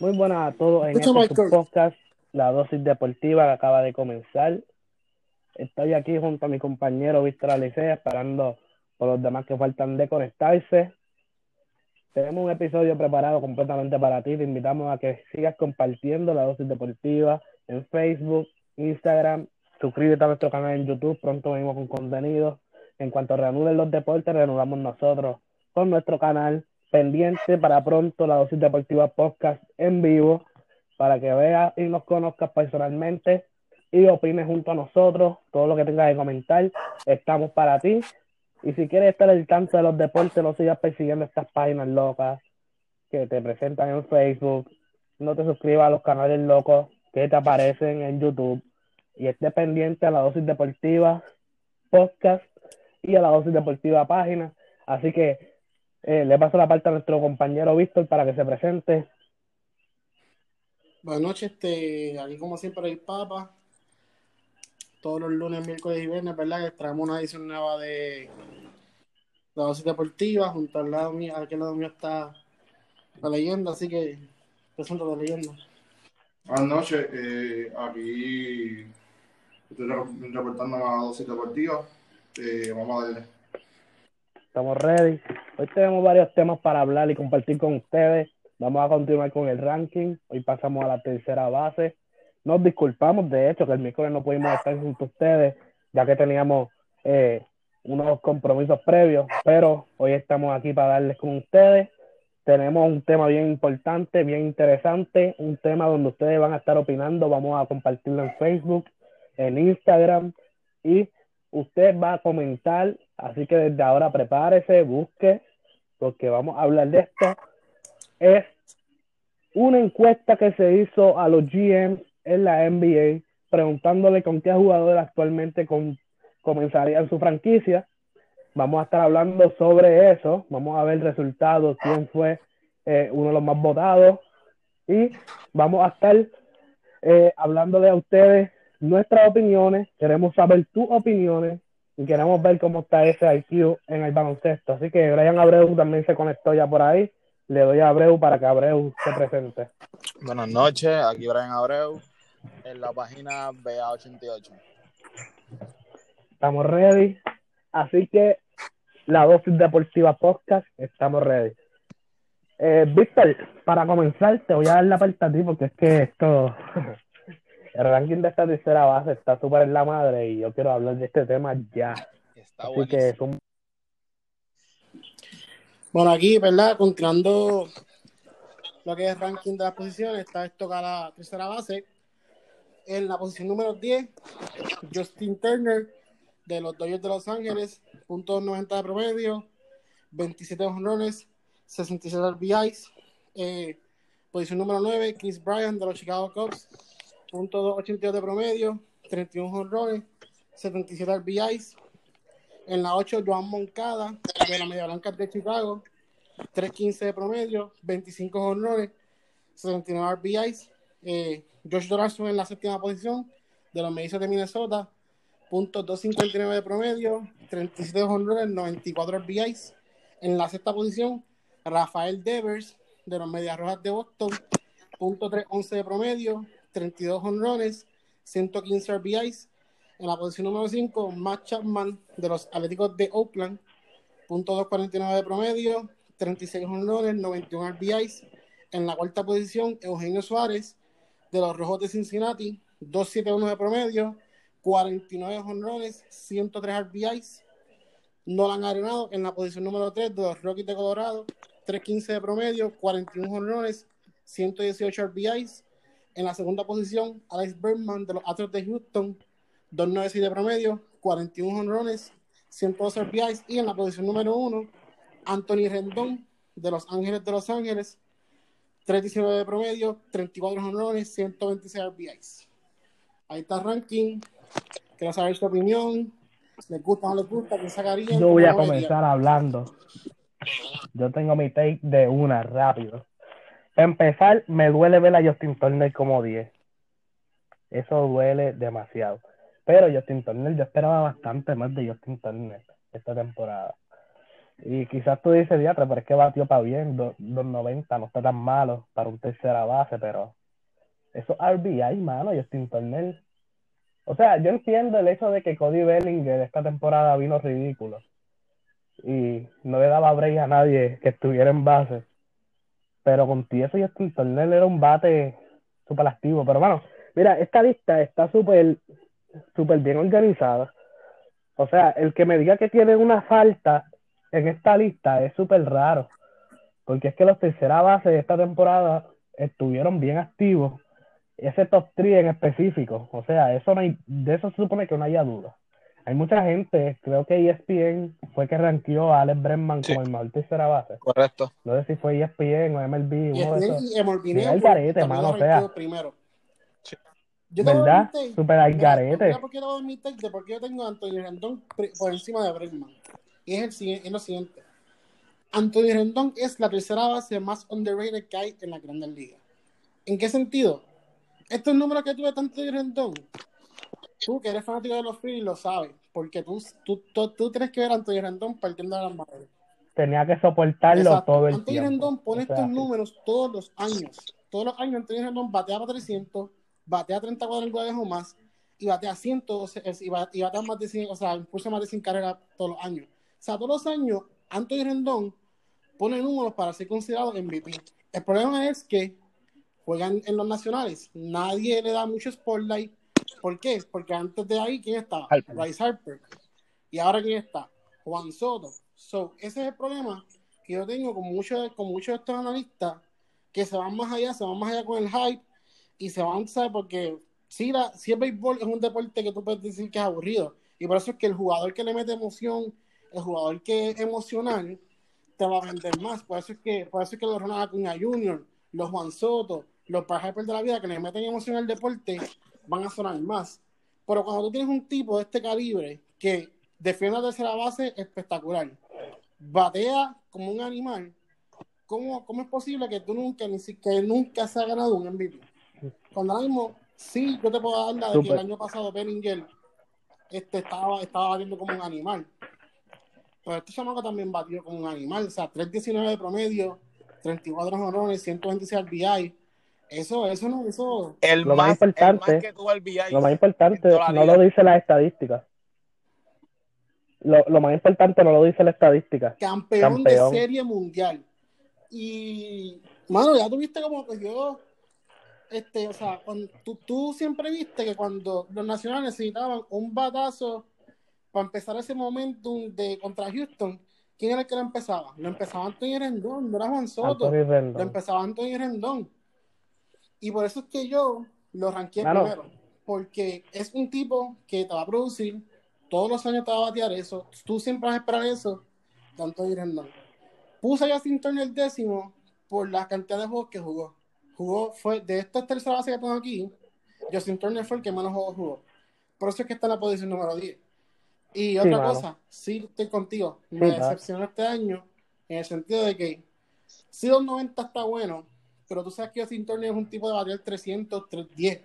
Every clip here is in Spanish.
Muy buenas a todos en este podcast, La Dosis Deportiva que acaba de comenzar. Estoy aquí junto a mi compañero Víctor Alicea esperando por los demás que faltan de conectarse. Tenemos un episodio preparado completamente para ti. Te invitamos a que sigas compartiendo La Dosis Deportiva en Facebook, Instagram. Suscríbete a nuestro canal en YouTube. Pronto venimos con contenido. En cuanto reanuden los deportes, reanudamos nosotros con nuestro canal pendiente para pronto la dosis deportiva podcast en vivo para que veas y nos conozcas personalmente y opines junto a nosotros todo lo que tengas que comentar. Estamos para ti. Y si quieres estar al tanto de los deportes no sigas persiguiendo estas páginas locas que te presentan en Facebook. No te suscribas a los canales locos que te aparecen en YouTube. Y esté pendiente a la dosis deportiva podcast y a la dosis deportiva página. Así que eh, le paso la parte a nuestro compañero Víctor para que se presente. Buenas noches, este, aquí como siempre el Papa. Todos los lunes, miércoles y viernes, ¿verdad? Que traemos una edición nueva de la dosis deportiva. Junto al lado mío, aquí al lado mío está la leyenda, así que presento la leyenda. Buenas noches, eh, aquí estoy reportando la dosis deportiva. Eh, vamos a darle. Estamos ready. Hoy tenemos varios temas para hablar y compartir con ustedes. Vamos a continuar con el ranking. Hoy pasamos a la tercera base. Nos disculpamos, de hecho, que el miércoles no pudimos estar junto a ustedes, ya que teníamos eh, unos compromisos previos, pero hoy estamos aquí para darles con ustedes. Tenemos un tema bien importante, bien interesante, un tema donde ustedes van a estar opinando. Vamos a compartirlo en Facebook, en Instagram y usted va a comentar Así que desde ahora prepárese, busque, porque vamos a hablar de esto. Es una encuesta que se hizo a los GMs en la NBA, preguntándole con qué jugador actualmente con, comenzaría su franquicia. Vamos a estar hablando sobre eso, vamos a ver resultados, quién fue eh, uno de los más votados y vamos a estar eh, hablando de a ustedes nuestras opiniones, queremos saber tus opiniones y queremos ver cómo está ese IQ en el baloncesto. Así que Brian Abreu también se conectó ya por ahí. Le doy a Abreu para que Abreu se presente. Buenas noches, aquí Brian Abreu en la página BA88. Estamos ready. Así que la dosis deportiva podcast, estamos ready. Eh, Víctor, para comenzar, te voy a dar la parte a ti porque es que esto el ranking de esta tercera base está súper en la madre y yo quiero hablar de este tema ya. Así que es un... Bueno, aquí, ¿verdad? Continuando lo que es el ranking de las posiciones, está esto a la tercera base. En la posición número 10, Justin Turner de los Dodgers de Los Ángeles, punto 90 de promedio, 27 honrones, 67 RBIs. Eh, posición número 9, Chris Bryant de los Chicago Cubs, .282 de promedio, 31 honrones, 77 RBIs. En la 8, Joan Moncada, de la Media Blanca de Chicago, 315 de promedio, 25 honrones, 79 RBIs. Eh, Josh Dorazo en la séptima posición, de los Mellizos de Minnesota, .259 de promedio, 37 honrones, 94 RBIs. En la sexta posición, Rafael Devers, de los Medias Rojas de Boston, .311 de promedio, 32 honrones, 115 RBIs. En la posición número 5, Matt Chapman de los Atléticos de Oakland, .249 de promedio, 36 honrones, 91 RBIs. En la cuarta posición, Eugenio Suárez de los Rojos de Cincinnati, 271 de promedio, 49 honrones, 103 RBIs. Nolan Arenado en la posición número 3 de los Rockies de Colorado, 315 de promedio, 41 honrones, 118 RBIs. En la segunda posición, Alex Bergman de los Astros de Houston, 2.96 de promedio, 41 honrones, 112 RBIs. Y en la posición número uno, Anthony Rendón de los Ángeles de Los Ángeles, 39 de promedio, 34 honrones, 126 RBIs. Ahí está el ranking. Quiero saber su opinión. ¿Les gusta o no les gusta? ¿Qué sacarían? Yo voy a comenzar hablando. Yo tengo mi take de una rápido empezar, me duele ver a Justin Turner como 10. Eso duele demasiado. Pero Justin Turner, yo esperaba bastante más de Justin Turner esta temporada. Y quizás tú dices, diatre, pero es que batió para bien, 290, no está tan malo para un tercera base, pero eso RBI, mano, Justin Turner. O sea, yo entiendo el hecho de que Cody Bellinger esta temporada vino ridículo y no le daba break a nadie que estuviera en base. Pero con eso Justin Turner era un bate súper activo. Pero bueno, mira, esta lista está súper súper bien organizada. O sea, el que me diga que tiene una falta en esta lista es súper raro. Porque es que los tercera base de esta temporada estuvieron bien activos. Ese top 3 en específico. O sea, eso no hay, de eso se supone que no haya duda. Hay mucha gente, creo que ESPN fue que ranqueó a Alex Bregman como el mejor tercera base. Correcto. No sé si fue ESPN o MLB. Y uno de esos. y MLB Mira el garete, mano, o sea. primero. Yo ¿Verdad? Super al garete. por qué te voy a dar mi take de por qué yo tengo a Anthony Rendón por encima de Bregman. Y es, el, siguiente- es lo siguiente. Anthony Rendón es la tercera base más underrated que hay en la Grandes Ligas. ¿En qué sentido? Estos números que tuve tanto de Rendón, tú que eres fanático de los Phillies lo sabes, porque tú, tú, tú, tú tienes que ver a Anthony Rendón partiendo de las madres. Tenía que soportarlo Exacto. todo el tiempo. Rendón pone O sea, estos números todos los años. Todos los años Anthony Rendón batea para 300, batea 30 cuadrangulares o más y batea 100 o sea, es- y ba- y batea más de 100, o sea, impulsa más de 100 carreras todos los años. O sea, todos los años Anthony Rendón pone números para ser considerado MVP. El problema es que juegan en los nacionales. Nadie le da mucho spotlight. ¿Por qué? Porque antes de ahí, ¿quién estaba? Harper. Bryce Harper. ¿Y ahora quién está? Juan Soto. So, ese es el problema que yo tengo con muchos con muchos de estos analistas que se van más allá, se van más allá con el hype y se van, ¿sabes? Porque si, la, si el béisbol es un deporte que tú puedes decir que es aburrido y por eso es que el jugador que le mete emoción, el jugador que es emocional, te va a vender más. Por eso es que, por eso es que los Ronald Acuña Jr., los Juan Soto, los Harper de la vida que le meten emoción al deporte, van a sonar más. Pero cuando tú tienes un tipo de este calibre que defiende la tercera base espectacular, batea como un animal, ¿cómo, cómo es posible que tú nunca, ni si- que nunca se ha ganado un MVP? Cuando ahora mismo, sí, yo te puedo dar la de que el año pasado Bellinger este, estaba, estaba batiendo como un animal. Pero este chamaco también batió como un animal, o sea, 3.19 de promedio, 34 honrones, 126 RBI. Eso, eso no, eso. El Lo más más, el importante- más que tuvo el VI. Lo más importante no lo dice la estadística. Lo, lo más importante no lo dice la estadística. campeón, Campeón. de serie mundial. Y, mano, ya tuviste como que yo, este, o sea, cuando, tú, tú siempre viste que cuando los nacionales necesitaban un batazo para empezar ese momentum de contra Houston, ¿quién era el que lo empezaba? Lo empezaba Anthony Rendón, no era Juan Soto, lo empezaba Anthony Rendón. Y por eso es que yo lo ranqué primero, porque es un tipo que te va a producir, todos los años te va a batear eso, tú siempre vas a esperar eso Anthony Rendón. Puse a Justin Turner décimo por la cantidad de juegos que jugó. Jugó, fue de estas tercera base que tengo aquí, Justin Turner fue el que menos juegos jugó. Por eso es que está en la posición número 10. Y otra mano. cosa, sí estoy contigo, me Sí, claro. decepcionó este año en el sentido de que sí 290 está bueno, pero tú sabes que Justin Turner es un tipo de batear 300, 310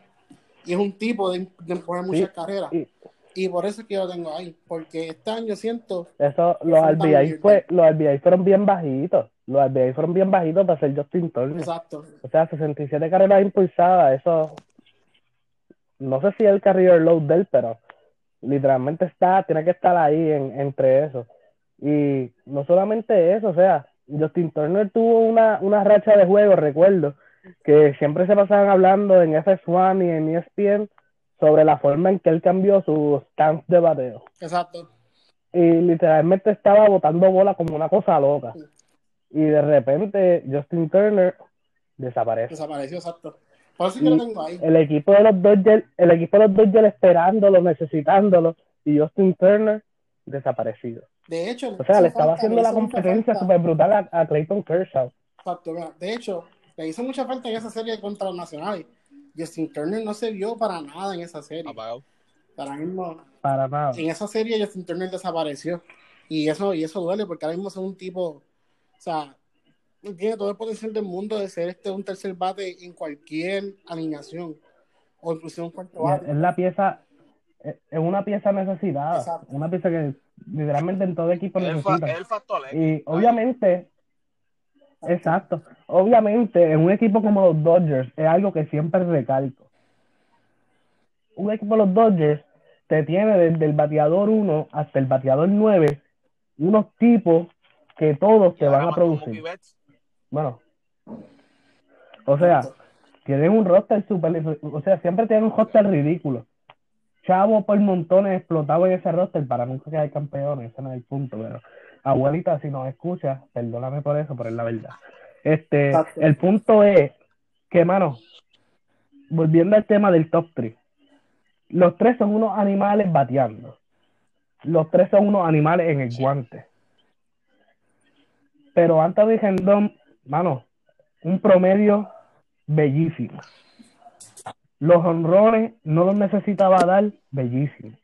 y es un tipo de, de poner muchas carreras. y- Y por eso es que yo lo tengo ahí, porque este año siento Eso, los RBI, fue, los RBI fueron bien bajitos. Los RBI fueron bien bajitos para ser Justin Turner. exacto. O sea, 67 carreras impulsadas, eso. No sé si es el career load de él, pero literalmente está, tiene que estar ahí en, entre eso. Y no solamente eso, o sea, Justin Turner tuvo una, una racha de juegos, recuerdo, que siempre se pasaban hablando en FS1 y en ESPN sobre la forma en que él cambió su stance de bateo. Exacto. Y literalmente estaba botando bola como una cosa loca. Y de repente Justin Turner desaparece. Desapareció, exacto. Por eso es que lo tengo ahí. el equipo de los Dodgers, el equipo de los Dodgers esperándolo, necesitándolo, y Justin Turner desaparecido. De hecho, O sea, le estaba haciendo le la competencia súper brutal a, a Clayton Kershaw. Exacto, mira, de hecho, le hizo mucha falta en esa serie contra los nacionales. Justin Turner no se vio para nada en esa serie. Apagado. Ahora mismo, Para nada. en esa serie Justin Turner desapareció. Y eso, y eso duele porque ahora mismo es un tipo, o sea, tiene todo el potencial del mundo de ser este un tercer bate en cualquier alineación. O incluso un cuarto bate. es la pieza, es una pieza necesitada, Exacto. una pieza que literalmente en todo equipo Es el, necesita. es el factor. Y obviamente, exacto, obviamente en un equipo como los Dodgers es algo que siempre recalco. Un equipo de los Dodgers te tiene desde el bateador 1 hasta el bateador 9 unos tipos que todos te van a producir. Bueno, o sea, tienen un roster super, o sea, siempre tienen un roster ridículo. Chavo por montones explotado en ese roster para nunca quedar campeones, ese no es el punto, pero abuelita, si nos escucha, perdóname por eso, pero es la verdad. Este, Exacto. el punto es que, mano, volviendo al tema del top 3, los tres son unos animales bateando. Los tres son unos animales en el guante. Pero Anthony Rendón, mano, un promedio bellísimo. Los honrones no los necesitaba dar, bellísimo.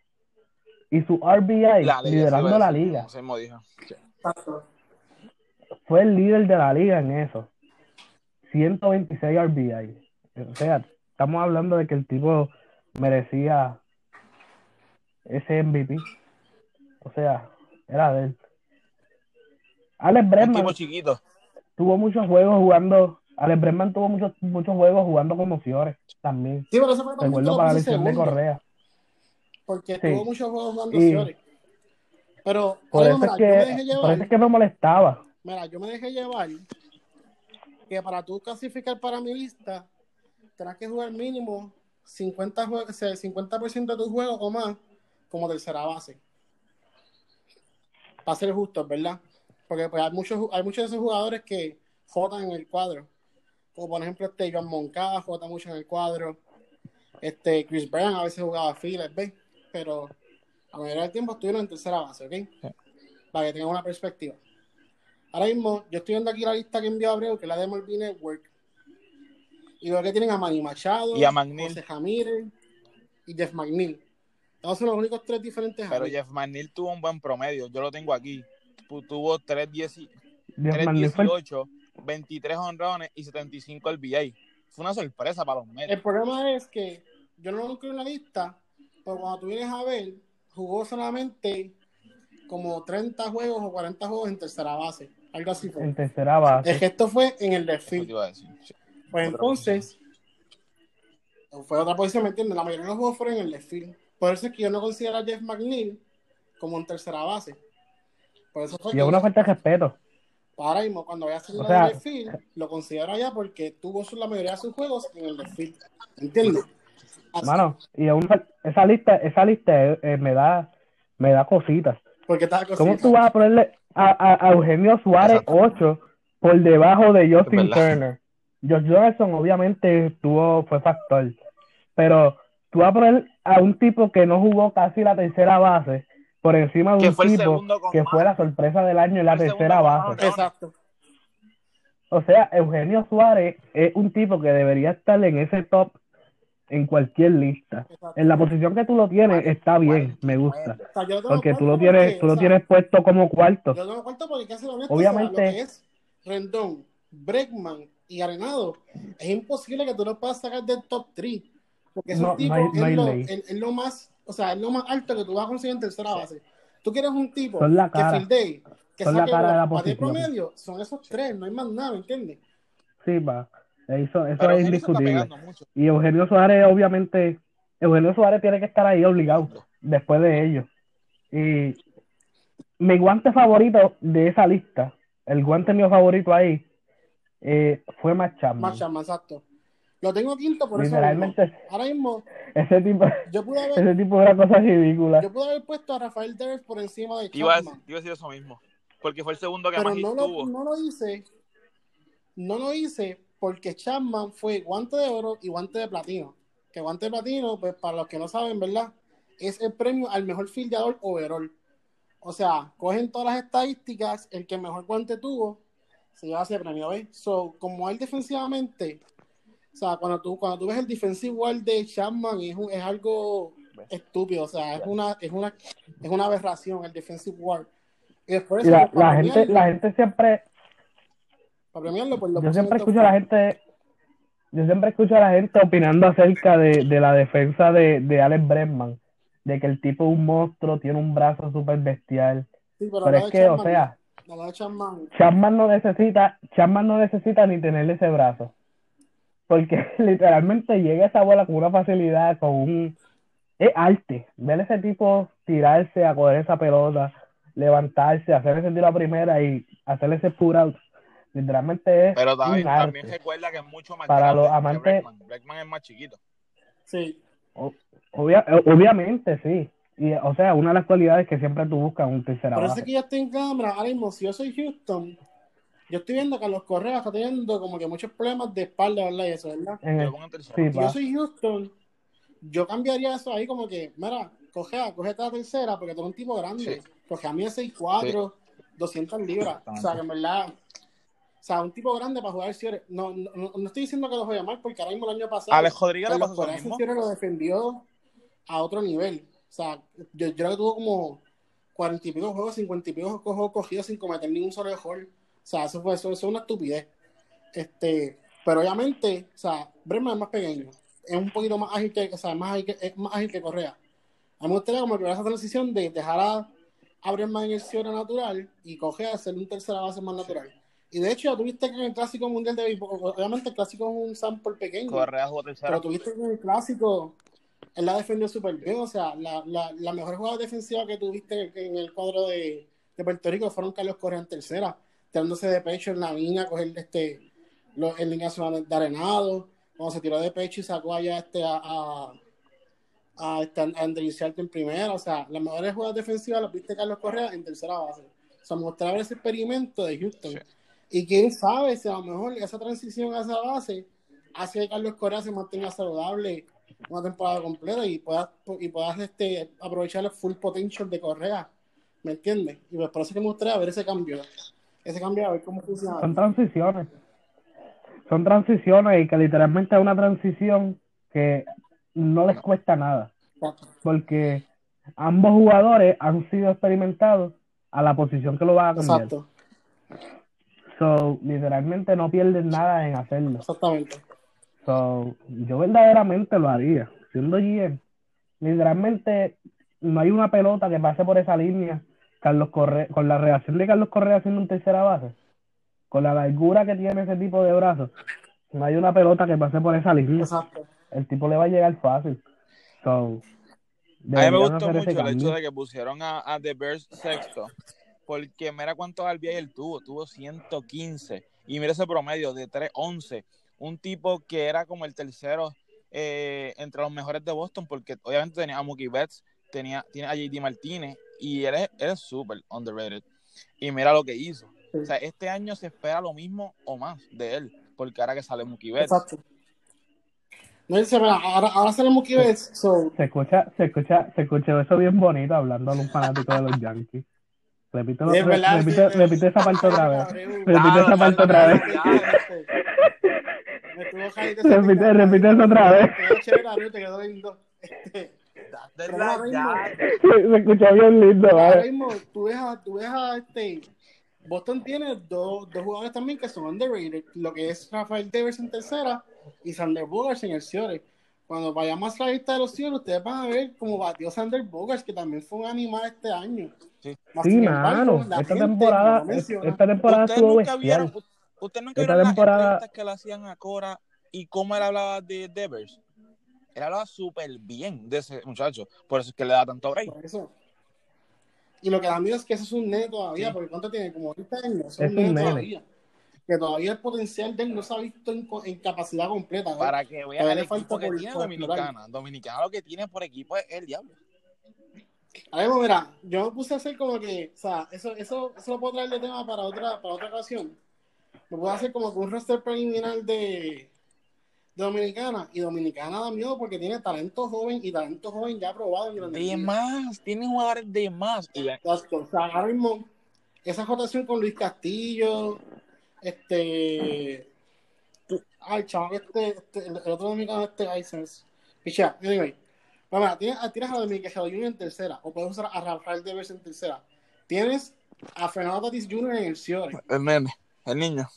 Y su RBI, la liga, liderando sí, la liga, fue el líder de la liga en eso. 126 RBI. O sea, estamos hablando de que el tipo merecía ese MVP. O sea, era de él. Alex Bregman chiquito. tuvo muchos juegos jugando. Alex Bregman tuvo muchos, muchos juegos jugando como Fiores también. Sí, pero eso fue que Recuerdo para la puse lesión de Correa. Porque Sí. tuvo muchos juegos jugando Y-. Pero, Por eso, mira, es yo me dejé que, por llevar. eso es que me molestaba. Mira, yo me dejé llevar que para tú clasificar para mi lista, tendrás que jugar mínimo 50 jue- o sea, 50% de tus juegos o más como tercera base. Para ser justos, ¿verdad? Porque pues, hay, muchos, hay muchos de esos jugadores que jodan en el cuadro. Como por ejemplo este Joan Moncada jota mucho en el cuadro. Este Chris Bryan a veces jugaba filas, ¿ves? Pero la mayoría del tiempo estuvieron en tercera base, ¿ok? Para que tengan una perspectiva. Ahora mismo, yo estoy viendo aquí la lista que envió Abreu, que es la de MLB Network. Y veo que tienen a Manny Machado, Y a McNeil. José Jamírez y Jeff McNeil. Estos son los únicos tres diferentes. Pero. Jeff McNeil tuvo un buen promedio. Yo lo tengo aquí. Tu- Tuvo 3.10 Dios mío, fue el 3.18, 23 honrones y 75 RBI. Fue una sorpresa para los Mets. El problema es que yo no lo incluyo en la lista, pero cuando tú vienes a ver, jugó solamente como 30 juegos o 40 juegos en tercera base. Algo así fue. en tercera base. Es que esto fue en el left field. Sí. Pues Otra entonces, fue otra posición, ¿me entiendes? La mayoría de los juegos fueron en el left field. Por eso es que yo no considero a Jeff McNeil como en tercera base. Por eso fue Y que es una falta de respeto. Ahora mismo, cuando voy a hacer O la sea- de left field, lo considero allá porque tuvo la mayoría de sus juegos en el field. ¿Entiendes? Así- Mano, y fal- esa lista, esa lista eh, eh, me da, me da cositas. porque está ¿Cómo tú vas a ponerle a, a- a Eugenio Suárez Exacto. 8 por debajo de Justin. Turner? Josh Johnson obviamente tuvo, fue factor, pero tú vas a poner a un tipo que no jugó casi la tercera base por encima de un tipo con que más. fue la sorpresa del año en la tercera más. Exacto. O sea, Eugenio Suárez es un tipo que debería estar en ese top en cualquier lista. exacto. En la posición que tú lo tienes está bien, me gusta. Porque tú lo tienes, porque, tú lo sea, tienes puesto como cuarto. Yo lo tengo cuarto porque ser honesto, Obviamente- o sea, lo que es Rendón, Bregman y Arenado, es imposible que tú lo puedas sacar del top 3. Porque No, no hay- no es, lo, ley. es- es lo más, o sea, es lo más alto que tú vas a conseguir en tercera base. Tú quieres un tipo Son la que cara. fildee, que Son la saque cara de la posición. promedio, son esos tres, no hay más nada, ¿entiendes? Sí, va. Eso, eso Pero es indiscutible. Y Eugenio Suárez, obviamente, Eugenio Suárez tiene que estar ahí obligado después de ellos. Y mi guante favorito de esa lista, el guante mío favorito ahí, eh, fue Matt Chapman, exacto. Lo tengo quinto por eso. mismo. Ahora mismo, ese tipo, yo pude haber, ese tipo una cosa ridícula. yo pude haber puesto a Rafael Devers por encima de Iba Chapman. iba a decir eso mismo. Porque fue el segundo que pero más no lo, no lo hice no lo hice porque Chapman fue guante de oro y guante de platino que guante de platino pues para los que no saben verdad es el premio al mejor fildeador overall o sea cogen todas las estadísticas el que mejor guante tuvo se lleva ese premio ¿ves? so como él defensivamente sea cuando tú cuando tú ves el defensive wall de Chapman es, un- es algo estúpido o sea es una es una es una aberración el defensive wall y después Y la, gente, la gente siempre, para premiarlo, pues lo yo siempre escucho a la gente, yo siempre escucho a la gente opinando acerca de, de la defensa de, de Alex Bregman. de que el tipo es un monstruo, tiene un brazo súper bestial. Sí, pero, Pero es que, o sea, Chapman. Chapman no necesita, Chapman no necesita ni tenerle ese brazo. Porque literalmente llega esa bola con una facilidad, con un... Es arte. Ver ese tipo tirarse a coger esa pelota, levantarse, hacer ese tiro a primera y hacer ese put out. Literalmente es Pero también, un arte. también recuerda que es mucho más Para grande los que amantes-. Breckman es más chiquito. Sí. Obvia- eh, obviamente, sí. Y, o sea, una de las cualidades que siempre tú buscas un tercera base. es que yo estoy en cámara. Ahora mismo, si yo soy Houston, yo estoy viendo que los Correa está teniendo como que muchos problemas de espalda, ¿verdad? Y eso, ¿verdad? Tercero. sí, yo soy Houston, yo cambiaría eso ahí como que, mira, coge, cogete la tercera porque tú eres un tipo grande. Sí. Porque a mí es 6'4, 200 libras. O sea, que en verdad, o sea, un tipo grande para jugar series. No, no, no, no estoy diciendo que lo juegue mal porque ahora mismo el año pasado, Alex Rodríguez pasó lo Correa mismo. Lo defendió a otro nivel. O sea, yo, yo creo que tuvo como 40 y pico juegos, 50 y pico juegos cogidos sin cometer ningún solo error. O sea, eso fue eso, eso es una estupidez. Este, pero obviamente, o sea, Bremer es más pequeño, es un poquito más ágil que, o sea, más ágil que, es más ágil que Correa. A mí me gustaría como esa transición de dejar a, a en el cierre natural y coger a hacer un tercera base más natural. Y de hecho, ya tuviste que en el Clásico Mundial de Béisbol, obviamente el Clásico es un sample pequeño, Correa jugó tercera. pero tuviste que en el Clásico, él la defendió súper bien, o sea, la, la, la mejor jugada defensiva que tuviste en el cuadro de, de Puerto Rico fueron Carlos Correa en tercera, tirándose de pecho en la línea, coger este, lo, en línea zona de arenado, cuando se tiró de pecho y sacó allá este, a, a, a, este, a en primera, o sea, las mejores jugadas defensivas las viste Carlos Correa en tercera base. O sea, mostrar ese experimento de Houston. Sí. Y quién sabe si a lo mejor esa transición a esa base hace que Carlos Correa se mantenga saludable una temporada completa y puedas y puedas este, aprovechar el full potential de Correa. ¿Me entiendes? Y pues por eso que me gustaría ver ese cambio. Ese cambio, a ver cómo funciona. Son transiciones. Son transiciones y que literalmente es una transición que no les cuesta nada. Porque ambos jugadores han sido experimentados a la posición que lo van a cambiar. Exacto, So, literalmente no pierden nada en hacerlo. exactamente. So, yo verdaderamente lo haría. Siendo GM, literalmente no hay una pelota que pase por esa línea. Carlos Correa, con la reacción de Carlos Correa haciendo un tercera base, con la largura que tiene ese tipo de brazos, no hay una pelota que pase por esa línea. Exacto. El tipo le va a llegar fácil. So, A mí me gustó mucho el cambio. hecho de que pusieron a, a The Bears sexto, porque mira cuántos RBI él tuvo, tuvo 115, y mira ese promedio de 3-11, un tipo que era como el tercero eh, entre los mejores de Boston, porque obviamente tenía a Mookie Betts, tenía, tiene a JD Martínez, y él es él es súper underrated, y mira lo que hizo. O sea, este año se espera lo mismo o más de él, porque ahora que sale Mookie Betts. Exacto. No dice, mira, ahora, ahora sale Mookie Betts, so, Se escucha, se escucha, se escucha eso bien bonito hablando a un fanático de los Yankees. Es verdad, repite, esa parte otra vez. Repite Claro, esa parte claro, otra vez. Repite, repite eso otra vez. Te quedó chévere, te quedó lindo. Date Pero la ahora mismo- llave. Se escucha bien lindo, ahora mismo, tú ves a, tú ves a este. Boston tiene dos, dos jugadores también que son underrated, lo que es Rafael Devers en tercera y Sander Bogarts en el Ciore. Cuando vayamos a la lista de los Ciores, ustedes van a ver cómo batió Sander Bogarts, que también fue un animal este año. Sí. Sí, mano. Esta gente temporada, esta temporada Ustedes estuvo nunca vieron, bestial. ustedes nunca Esta vieron temporada- las entrevistas que le hacían a Cora y cómo él hablaba de Devers. Él hablaba súper bien de ese muchacho. Por eso es que le da tanto break. Por eso. Y lo que da miedo es que eso es un nene todavía, Sí. porque ¿cuánto tiene? Como 20 años. Es Es un nene nene. todavía. Que todavía el potencial de él no se ha visto en, capacidad completa. ¿no? Para que vean Todavía el le equipo falta que por- tiene por Dominicana. Dominicana lo que tiene por equipo es el diablo. Ahora mismo, mira, yo me puse a hacer como que, o sea, eso, eso, eso lo puedo traer de tema para otra, para otra ocasión. Me puedo hacer como que un roster preliminar de, de Dominicana. Y Dominicana da miedo porque tiene talento joven y talento joven ya probado en De más, tiene jugadores de más. Y. O sea, ahora mismo, esa rotación con Luis Castillo, este. Ay, chaval, este, este, el, otro dominicano, este Isens. Picha, anyway. Mira, tienes, a- tienes a Dominicano Junior en tercera, o puedes usar a Rafael Devers en tercera. Tienes a Fernando Tatis Jr. en el Ciore. O el nene, el niño.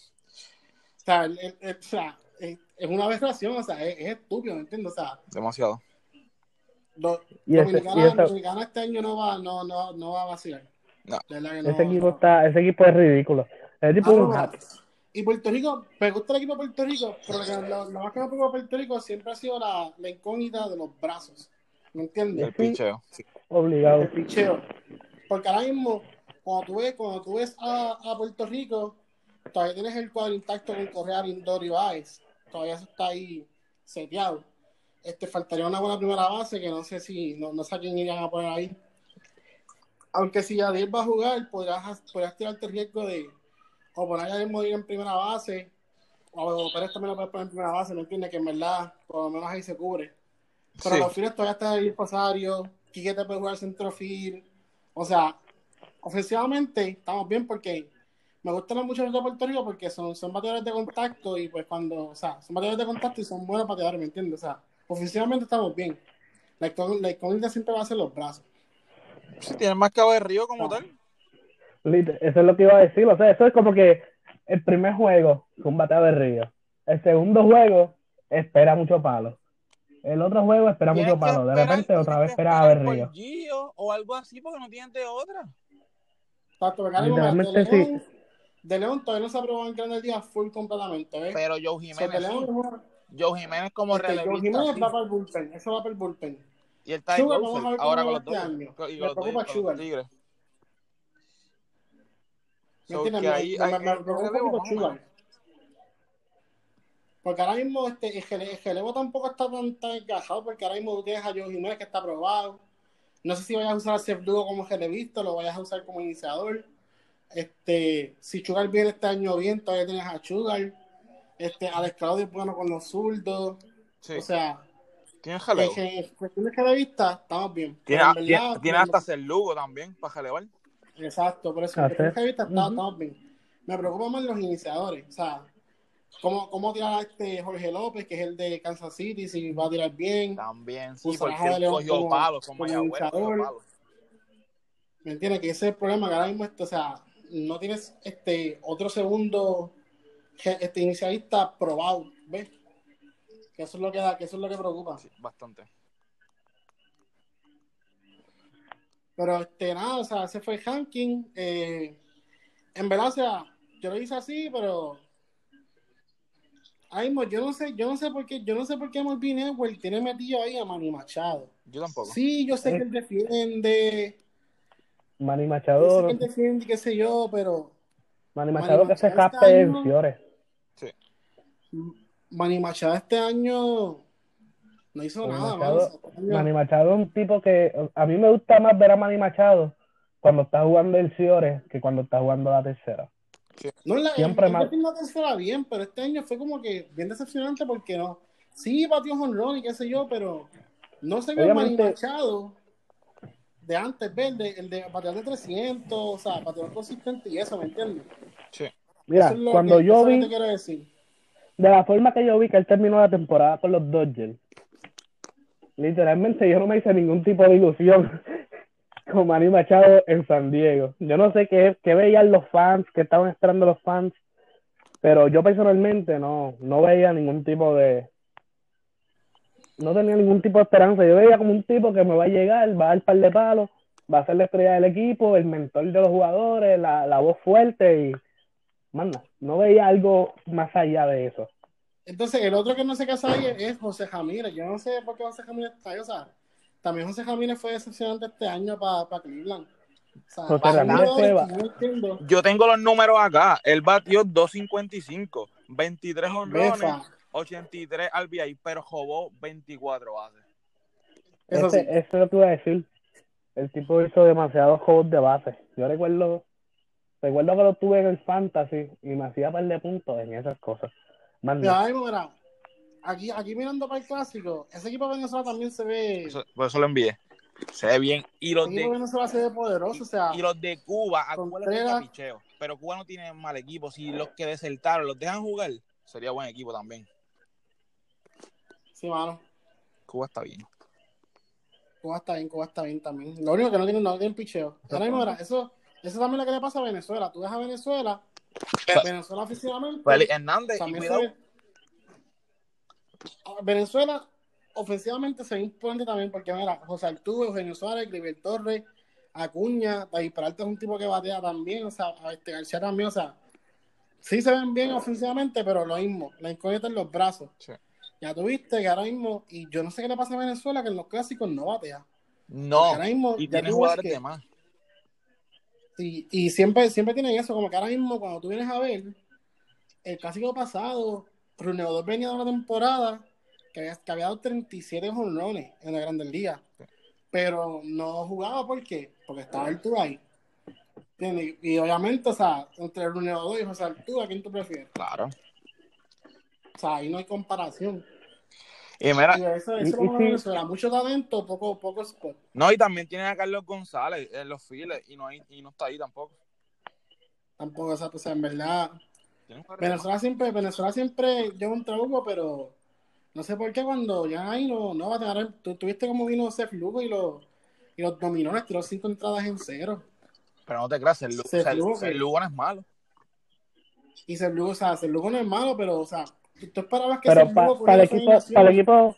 sea, el- el- el- o sea, es, una aberración, o sea, es, es estúpido, ¿me entiendes? O sea, Demasiado. Do- Y ese- Dominicana, y ese- Dominicana este año no va, no, no, no va a vacilar. No. No, Ese equipo no. está, ese equipo es ridículo. Ese tipo Ah, es no, un hack. Y Puerto Rico, me gusta el equipo de Puerto Rico, pero lo, lo- lo más que me preocupa de Puerto Rico siempre ha sido la, la incógnita de los brazos. ¿Me entiendes? El picheo. Obligado. el picheo. Porque ahora mismo, cuando tú ves, cuando tú ves a, a Puerto Rico, todavía tienes el cuadro intacto con Correa, Lindor y Baez. Todavía eso está ahí seteado. Este, faltaría una buena primera base que no sé si, no, no sé a quién irían a poner ahí. Aunque si Yadier va a jugar, podrás, podrás tirarte el riesgo de o poner a Yadier Molina en primera base, o Pérez también lo puedes poner en primera base, ¿me entiendes? Que en verdad, por lo menos ahí se cubre. Pero Sí. los fines todavía está el Rosario, Quique te puede jugar centrofield. O sea, ofensivamente estamos bien porque me gustan los muchachos de Puerto Rico porque son, son bateadores de contacto y pues cuando, o sea, son bateadores de contacto y son buenos bateadores, ¿me entiendes? O sea, ofensivamente estamos bien. La, la incógnita siempre va a ser los brazos. Si tienes más cabo de río como tal. Eso es lo que iba a decir. O sea, eso es como que el primer juego, un bateo de río. El segundo juego, espera mucho palo. El otro juego, espera mucho palo. De esperar- repente, otra vez espera a ver río. o algo así porque no tienes de otra. Literalmente de León, de León todavía no se aprobó en Grandes Días full completamente, ¿ves? Pero Joe Jiménez, sí. bueno, Joe Jiménez como este, Joe relevista. Jiménez sí. va para el bullpen, eso va para el bullpen. Y él está en Sugar, vamos a ver ahora con los este dos. año. Y Me los, preocupa dos- con Sugar. Tigres. ¿Me So, Me- ahí me, hay- me, me preocupa un relevo, Sugar. Porque ahora mismo este, el, gele- el relevo tampoco está tan, tan encajado porque ahora mismo tú tienes a Joe Jiménez que está aprobado. No sé si vayas a usar a Sef como relevista o lo vayas a usar como iniciador. Este, si Sugar viene este año bien, todavía tienes a Sugar. Este, Alex Claudio es bueno con los zurdos. Sí. O sea, Tienes en, relevo. en cuestiones de relevista estamos bien. Tiene, hasta ser Lugo también para relevar. Exacto, por eso en cuestiones de relevista está- Ujú. estamos bien. Me preocupan más los iniciadores. O sea, cómo, cómo tirar a este Jorge López, que es el de Kansas City, si va a tirar bien. También, sí, porque él cogió como- palos como Mayagüez, palos. ¿Me entiendes? Que ese es el problema, que ahora mismo, este, o sea, no tienes este otro segundo este inicialista probado, ¿ves? Que eso es lo que da, que eso es lo que preocupa. Sí, bastante. Pero este nada, o sea, ese fue el ranking. Eh, en verdad, o sea, yo lo hice así, pero ahora mismo yo no sé, yo no sé por qué, yo no sé por qué Marvin Edward tiene metido ahí a Manny Machado. Yo tampoco. Sí, yo sé que él defiende, Manny Machado, que él defiende, qué sé yo, pero Manny Manny Machado que se este jaspe año- en Fiores. Sí. Manny Machado este año no hizo Manny nada, Machado-. Este Manny Machado es un tipo que a mí me gusta más ver a Manny Machado cuando está jugando el Fiores que cuando está jugando la tercera. No, la, Siempre el, el la tercera bien, pero este año fue como que bien decepcionante porque no. Sí, batió jonrón y qué sé yo, pero no se vio Manny Machado de antes, verde, el de batear de 300, o sea, bateador consistente y eso, ¿me entiendes? Sí. Mira, es cuando que- yo vi, te quiero decir. de la forma que yo vi que él terminó la temporada con los Dodgers, literalmente yo no me hice ningún tipo de ilusión con Manny Machado en San Diego. Yo no sé qué, qué veían los fans, qué estaban esperando los fans, pero yo personalmente no, no veía ningún tipo de... No tenía ningún tipo de esperanza. Yo veía como un tipo que me va a llegar, va a dar par de palos, va a ser la estrella del equipo, el mentor de los jugadores, la, la voz fuerte y... Manda, no veía algo más allá de eso. Entonces, el otro que no sé qué sabe es, es José Jamírez. Yo no sé por qué José Jamírez está ahí, o sea, también José Jamírez fue decepcionante este año para Cleveland. O sea, José Ramírez no entiendo. Yo tengo los números acá. Él batió 2.55, 23 honrones. 83 RBI, pero jugó 24 bases. Eso Ese- sí. Eso es lo que iba a decir. El tipo hizo demasiados juegos de base. Yo recuerdo, recuerdo que lo tuve en el fantasy y me hacía par de puntos en esas cosas. Mira, mira, aquí, aquí mirando para el clásico, ese equipo de Venezuela también se ve. Eso- por eso lo envié. Se ve bien. Y los el de de, Venezuela se ve poderoso, o sea, y los de Cuba, a Cuba le picheo. Pero Cuba no tiene mal equipo. Si los que desertaron los dejan jugar, sería buen equipo también. Sí, mano. Cuba está bien. Cuba está bien, Cuba está bien también. Lo único que no tiene, no tiene picheo. Ahora mismo, mira, eso, eso también es lo que le pasa a Venezuela. Tú ves a Venezuela, Venezuela oficialmente. Félix Hernández, y cuidado. ve- Venezuela ofensivamente se ve importante también porque, mira, José Altuve, Eugenio Suárez, Grivel Torres, Acuña, David Peralta es un tipo que batea también, o sea, este García también, o sea, sí se ven bien ofensivamente, pero lo mismo, la incógnita en los brazos. Sí. Ya tuviste que ahora mismo, y yo no sé qué le pasa a Venezuela, que en los clásicos no batea. No, Ahora mismo, y tiene jugadores que- de más. Y, y siempre, siempre tienen eso, como que ahora mismo cuando tú vienes a ver el clásico pasado, Runeador venía de una temporada que había, que había dado 37 jonrones en la Grandes Ligas, pero no jugaba ¿por qué? Porque estaba Arturo ahí. Y obviamente, o sea, entre Runeador y José Arturo, ¿a quién tú prefieres? Claro. O sea, ahí no hay comparación. Y mira, Y eso, eso y. Venezuela, mucho talento, poco, poco spot. no, y también tienen a Carlos González en los files y no, hay- y no está ahí tampoco. Tampoco, o sea, pues, en verdad. Venezuela siempre, Venezuela siempre lleva un trabuco, pero no sé por qué cuando llegan ahí no, no va a tener. Tú tuviste como vino Seth Lugo y los, y los dominó, les tiró cinco entradas en cero. Pero no te creas, el, Lu- Se el- tuvo que- el Lugo no es malo. Y Seth Lugo, o sea, Seth Lugo no es malo, pero, o sea, tú, esperabas que Pero pa- para el equipo, para el equipo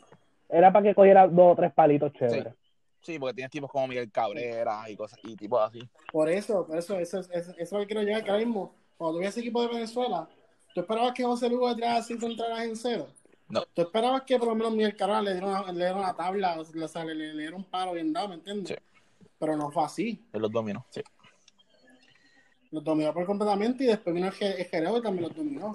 era para que cogiera dos o tres palitos chéveres. Sí, porque tienes tipos como Miguel Cabrera y cosas y tipos así. Por eso, por eso, eso, eso, eso es lo que quiero llegar, que ahora mismo, cuando tuviera ese equipo de Venezuela, tú esperabas que José Lugo tirara cinco entradas en cero. No. Tú esperabas que por lo menos Miguel Carrera le diera una, le diera una tabla, o sea, le, le, le diera un paro bien dado, ¿me entiendes? Sí. Pero no fue así. Él los dominó. Sí. Los dominó por completamente y después vino el, el Jerez y también los dominó.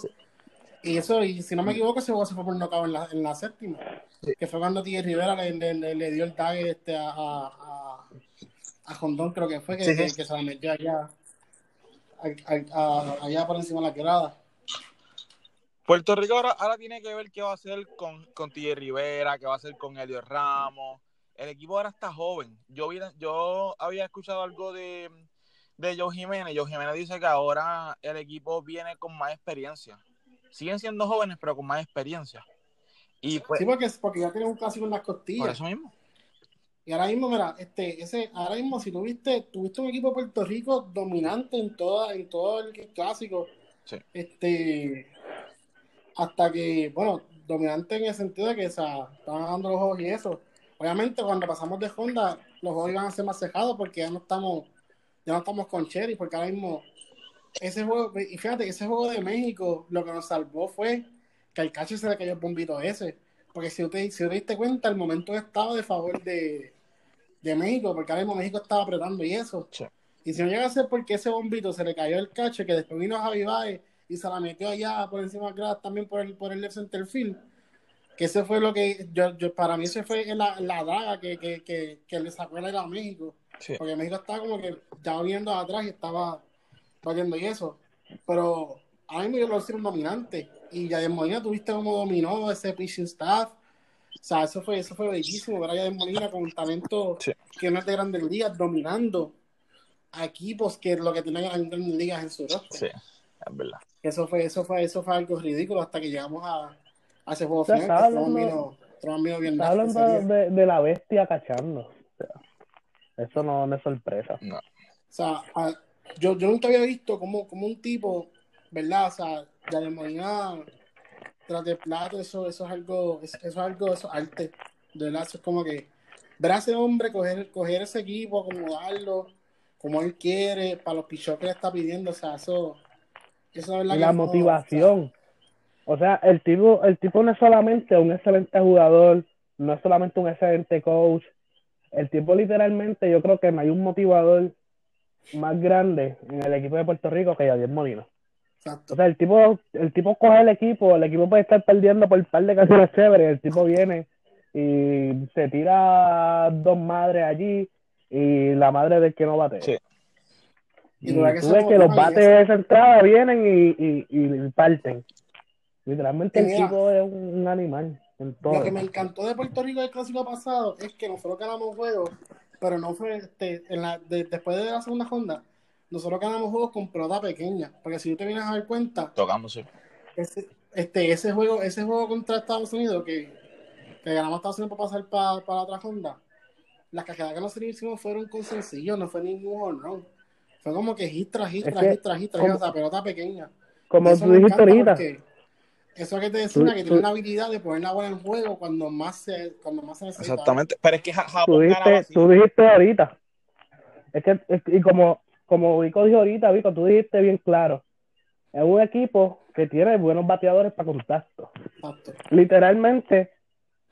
Y eso, y si no me equivoco, ese juego se fue por nocaut en la, en la séptima. Sí. Que fue cuando Tigre Rivera le, le, le- le dio el tag este a, a, a, a Jondón, creo que fue, que, Sí, sí. que, que se la metió allá, a- a- a- allá por encima de la quebrada. Puerto Rico ahora, ahora tiene que ver qué va a hacer con, con Rivera, qué va a hacer con Elio Ramos. El equipo ahora está joven. Yo, vi, yo había escuchado algo de, de Joe Jiménez. Joe Jiménez dice que ahora el equipo viene con más experiencia. Siguen siendo jóvenes, pero con más experiencia. Y pues, Sí, porque, porque ya tiene un clásico en las por costillas. eso mismo. Y ahora mismo, mira, este, ese, ahora mismo, si tuviste, tuviste un equipo de Puerto Rico dominante en toda, en todo el clásico, Sí. este, hasta que, bueno, dominante en el sentido de que o sea, estaban ganando los juegos y eso. Obviamente, cuando pasamos de Honda, los juegos iban a ser más cejados porque ya no estamos, ya no estamos con Cherry, porque ahora mismo ese juego, y fíjate, ese juego de México, lo que nos salvó fue que al cacho se le cayó el bombito ese. Porque si usted, si te diste cuenta, el momento estaba de favor de, de México, porque ahora mismo México estaba apretando y eso. Sí. Y si no llega a ser porque ese bombito se le cayó el cacho, que después vino Javi Baez y se la metió allá por encima gradas también por el, por el left center field, que ese fue lo que, yo, yo para mí ese fue la, la daga que, que, que, que le sacó el aire a México. Sí. Porque México estaba como que ya viendo atrás y estaba batiendo y eso. Pero ahora mismo yo lo hicieron dominante. Y ya de Molina tuviste como dominó ese pitching staff. O sea, eso fue, eso fue bellísimo. Ver a Yadier Molina con un talento Sí. que no es de grandes ligas, dominando a equipos que lo que tienen en grandes ligas en su roster. Sí, es verdad. Eso fue, eso fue, eso fue algo ridículo hasta que llegamos a, a ese juego O sea, final. hablando- vino- bien hablando de, de la bestia cachando. O sea, eso no, no es sorpresa. No. O sea, a- yo, yo nunca había visto como, como un tipo, ¿verdad? O sea, de Molina tras de plato, eso, eso es algo, eso, es algo, eso es arte. De verdad, eso es como que ver a ese hombre coger, coger ese equipo, acomodarlo como él quiere, para los pichos que le está pidiendo, o sea, eso, eso es la no, motivación. O sea, el tipo, el tipo no es solamente un excelente jugador, no es solamente un excelente coach. El tipo literalmente, yo creo que no hay un motivador más grande en el equipo de Puerto Rico que Yadier Molina. o sea, exacto. O sea, el tipo, el tipo coge el equipo, el equipo puede estar perdiendo por un par de canciones chéveres, el tipo viene y se tira dos madres allí y la madre del que no bate. Sí. Y Y tú ves que que los bates de esa entrada vienen y, y, y parten. Literalmente el tipo es un, un animal en todo. Lo que me encantó de Puerto Rico del clásico pasado es que nosotros ganamos juegos, pero no fue este, en la, de- después de la segunda ronda, nosotros ganamos juegos con pelota pequeña. Porque si tú te vienes a dar cuenta, Tocamos, sí. ese, este, ese juego, ese juego contra Estados Unidos, que, que ganamos Estados Unidos para pasar para, para la otra ronda, las cajadas que nosotros hicimos fueron con sencillo, no fue ningún honor. Fue como que hit tras hit, tras hit, tras hit, tras como- hit, o sea, pelota pequeña. Como tú dijiste ahorita, porque Eso es que te decía que tiene una habilidad de poner la bola en juego cuando más se, cuando más se necesita. Exactamente. Pero es que Ja- Tú Japón ganaba dijiste, así. tú dijiste ahorita. Es que, es- y como, como Vico dijo ahorita, Vico, tú dijiste bien claro. Es un equipo que tiene buenos bateadores para contacto. Exacto. Literalmente,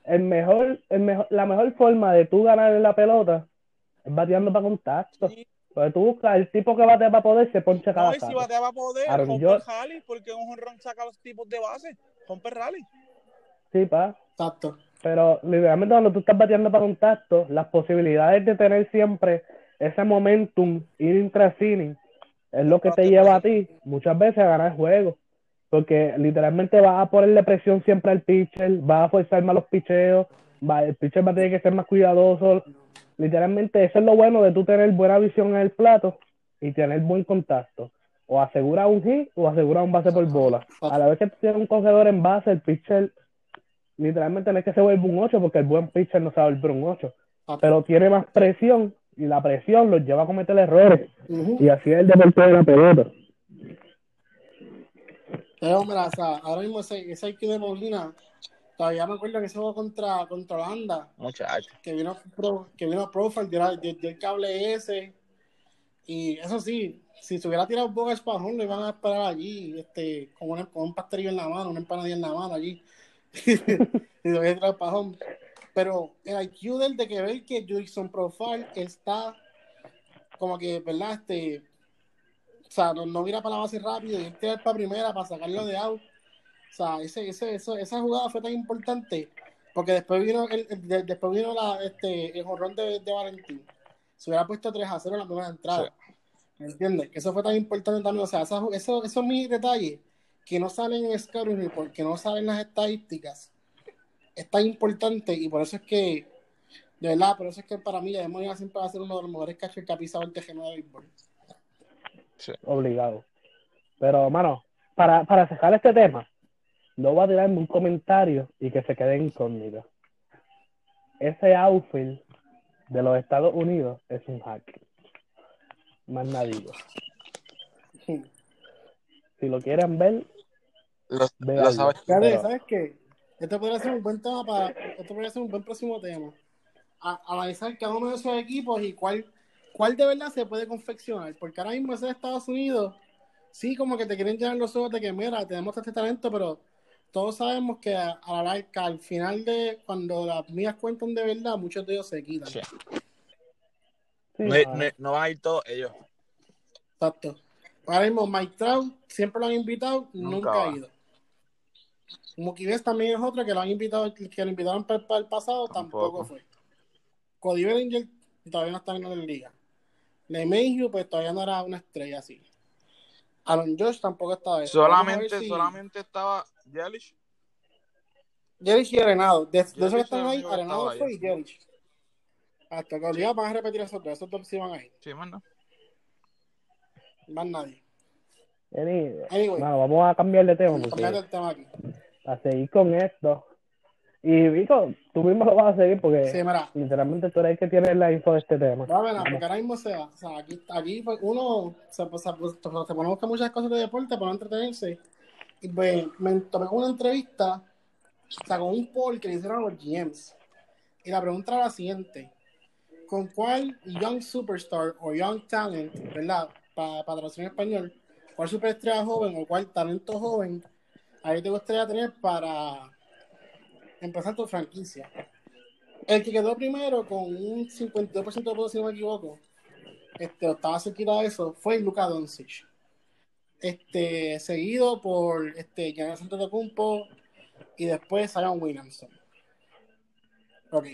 el mejor, el mejor, la mejor forma de tú ganar en la pelota es bateando para contacto. Sí. Porque tú buscas el tipo que batea para poder se poncha cada No, si saco. bateaba poder, Aaron Humper George. Rally, porque un jonrón saca los tipos de base. Humper Rally. Sí, pa. Exacto. Pero literalmente cuando tú estás bateando para contacto, las posibilidades de tener siempre ese momentum, ir inning, es lo que te lleva a ti muchas veces a ganar juegos. Porque literalmente vas a ponerle presión siempre al pitcher, vas a forzar más los picheos, va- el pitcher va a tener que ser más cuidadoso. Literalmente eso es lo bueno de tú tener buena visión en el plato y tener buen contacto. O asegura un hit o asegura un base por bola. A la vez que tú tienes un cogedor en base, el pitcher literalmente no es que se vuelva un 8 porque el buen pitcher no a volver un 8, Exacto. pero tiene más presión y la presión los lleva a cometer errores y así es el deporte de la pelota. Pero, mira, o sea, ahora mismo ese, ese IQ de Molina, todavía me acuerdo que ese juego contra, contra Holanda, Muchacho. que vino pro, que vino Profile, dio, dio- dio el cable ese. Y eso sí, si se hubiera tirado Boga Espajón, lo iban a esperar allí, este, con, una- con un pastelillo en la mano, una empanadilla en la mano allí. y se hubiera tirado Espajón. Pero el IQ del de que ver que Jason Profile está como que, ¿verdad? Este, o sea, no, no mira para la base rápido y él tirar para primera para sacarlo de out. O sea, ese, ese, eso- esa jugada fue tan importante porque después vino el, el- de- después vino la, este, el jorrón de, de Valentín. Se hubiera puesto 3 a 0 en la primera entrada. ¿Me entiendes? Que eso fue tan importante también. O sea, esa- eso, esos mis detalles que no salen en Scouting Report, que no salen las estadísticas, es tan importante y por eso es que, de verdad, por eso es que para mí, Yadier Molina siempre va a ser uno de los mejores catchers que ha pisado el terreno de béisbol. Obligado. Pero, mano, para, para cerrar este tema, no voy a tirarme un comentario y que se quede incógnito. Ese outfield de los Estados Unidos es un hack. Más nadie. Si lo quieren ver, Lo, sabes. Pero- ¿sabes qué? Este podría ser un buen tema para. Este podría ser un buen próximo tema. A, analizar cada uno de esos equipos y cuál, cuál de verdad se puede confeccionar. Porque ahora mismo ese de Estados Unidos, sí, como que te quieren llenar los ojos de que, mira, tenemos este talento, pero todos sabemos que a, a la larga, al final de cuando las mías cuentan de verdad, muchos de ellos se quitan. Sí. sí, No, no- no van a ir todos ellos. Exacto. Ahora mismo, Mike Trout siempre lo han invitado, Nunca ha ido. Mookie Betts también es otro que lo han invitado, que lo invitaron para, para el pasado, tampoco, Tampoco. fue. Cody Bellinger todavía no está en la liga. LeMahieu, pues todavía no era una estrella así. Aaron Josh tampoco estaba Solamente, si- solamente estaba Yelich. Yelich y Arenado. De, de esos que están ahí, Arenado fue y Yelich. Hasta que obligado van a repetir esos dos. Esos dos sí van ahí. Sí, mano. Más nadie. Anyway, Anyway. mano, vamos a cambiar de tema porque el tema aquí. a seguir con esto. Y Vico, tú mismo lo vas a seguir porque Sí, mira. literalmente tú eres el que tiene la info de este tema. Bueno, porque ahora mismo se va. O sea, aquí, aquí pues, uno se, se, se, se pone a buscar muchas cosas de deporte para no entretenerse. Y pues me tomé una entrevista, o sea, con un poll que le hicieron a los GMs. Y la pregunta era la siguiente: ¿Con cuál Young Superstar o Young Talent, ¿verdad? Para pa traducir en español, cuál superestrella joven o cuál talento joven ahí te gustaría tener para empezar tu franquicia? El que quedó primero con un 52% de votos, si no me equivoco, este, o estaba cerquita de eso, fue Luka Doncic. Este, seguido por este, Giannis Antetokounmpo y después Zion Williamson. Ok.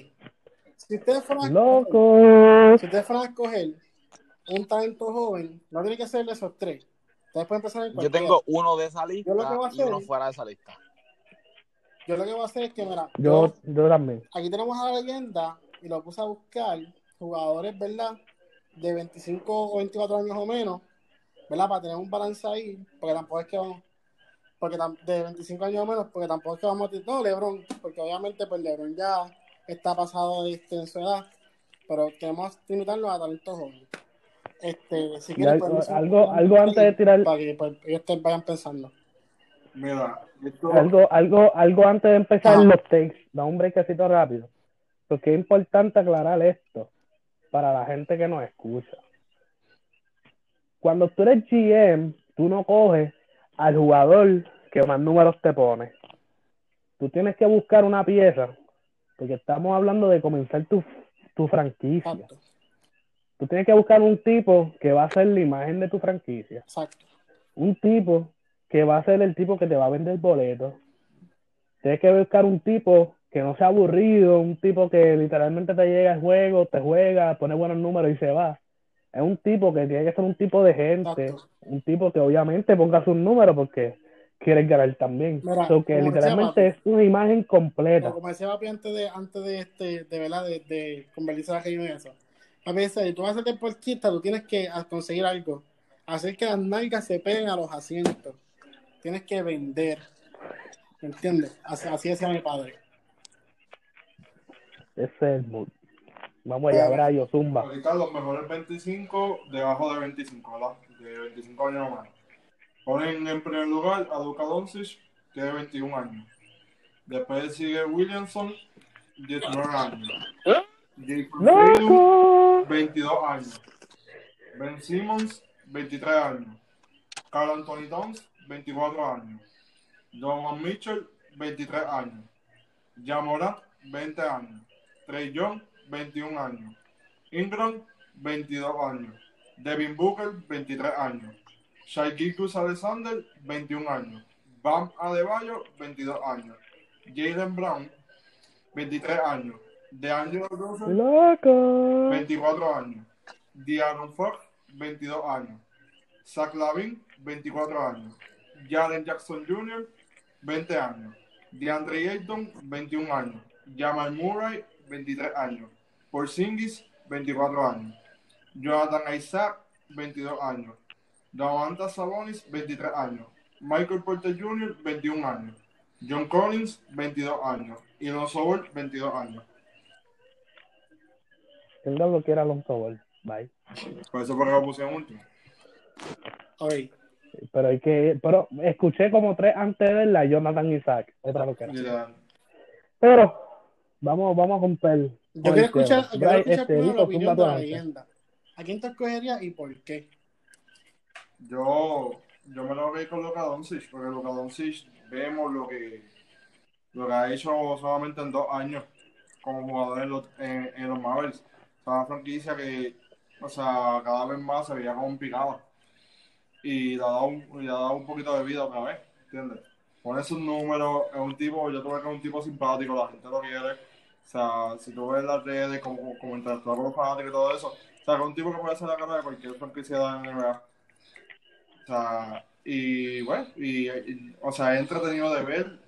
Si ustedes fueran a escoger, si ustedes fueran a escoger un talento joven, no tiene que ser de esos tres. Ustedes pueden empezar en Yo tengo uno de esa lista Yo lo que voy a y uno fuera de esa lista. Yo lo que voy a hacer es que, mira, Yo, yo también. aquí tenemos a la leyenda y lo puse a buscar jugadores, ¿verdad? De 25 o 24 años o menos, ¿verdad? Para tener un balance ahí, porque tampoco es que vamos, porque de 25 años o menos, porque tampoco es que vamos a decir, no, Lebron, porque obviamente pues Lebron ya está pasado de este, en su edad, pero queremos limitarlo a talentos jóvenes. Este, si quieren, algo- algo antes de tirar- Para que pues, ellos te vayan pensando. Mira, esto, Algo, algo, algo antes de empezar Ajá. los takes, da un breakcito rápido. Porque es importante aclarar esto para la gente que nos escucha. Cuando tú eres GM, tú no coges al jugador que más números te pone. Tú tienes que buscar una pieza, porque estamos hablando de comenzar tu, tu franquicia. Exacto, Tú tienes que buscar un tipo que va a ser la imagen de tu franquicia. exacto. un tipo que va a ser el tipo que te va a vender boletos. Tienes que buscar un tipo que no sea aburrido, un tipo que literalmente te llega al juego, te juega, pone buenos números y se va. Es un tipo que tiene que ser un tipo de gente, Exacto. un tipo que obviamente ponga sus números porque quiere ganar también. Mira, So que decía literalmente es una imagen completa. Como decía papi antes de, antes de este, de verdad, de, de convertirse a la reina y eso. Papi dice, si tú vas a ser deportista, tú tienes que conseguir algo. Hacer que las nalgas se peguen a los asientos. Tienes que vender. ¿Me entiendes? Así, así decía mi padre. Ese es el mood. Vamos allá, Brayo, Zumba. ahorita los mejores 25 debajo de 25, ¿verdad? De 25 años o más. Ponen en primer lugar a Luka Doncic, que es de 21 años. Después sigue Williamson, 19 años. Tatum, ¡Loco! 22 años. Ben Simmons, 23 años. Carl Anthony Towns, 24 años. Donovan Mitchell, 23 años. Jamorat, 20 años. Trey Young, 21 años. Ingram, 22 años. Devin Booker, 23 años. Shai Gilgeous Alexander, 21 años. Bam Adebayo, 22 años. Jalen Brown, 23 años. DeAngelo Russell, ¡Loco! 24 años. Diaron Fox, 22 años. Zach Lavin, 24 años. Jaren Jackson Jr., 20 años. DeAndre Ayton, 21 años. Jamal Murray, 23 años. Porzingis, 24 años. Jonathan Isaac, 22 años. Domantas Sabonis, 23 años. Michael Porter Jr., 21 años. John Collins, 22 años. Y Lonzo Ball, 22 años. El diablo quiere Alonso Ball. Bye. Por eso fue que lo pusieron último. Ok. Pero hay que, pero escuché como tres antes de la Jonathan Isaac, otra lo que era. Pero vamos, vamos a romper. Yo quiero escuchar, yo quiero escuchar este, la opinión de la leyenda. ¿A quién te escogerías y por qué? Yo, yo me lo voy con Luka Doncic, porque Luka Doncic vemos lo que, lo que ha hecho solamente en dos años como jugador en los, en, en los Mavericks. O sea, una franquicia que, o sea, cada vez más se veía como picada. Y le ha dado un, ha un poquito de vida otra vez, ¿entiendes? Pone sus números, es un tipo, yo tuve que es un tipo simpático, la gente lo quiere. O sea, si tú ves las redes, como, como interactúa con los fanáticos y todo eso, o sea, que es un tipo que puede hacer la cara de cualquier franquicia de la NBA. O sea, y bueno, y, o sea, es entretenido de ver,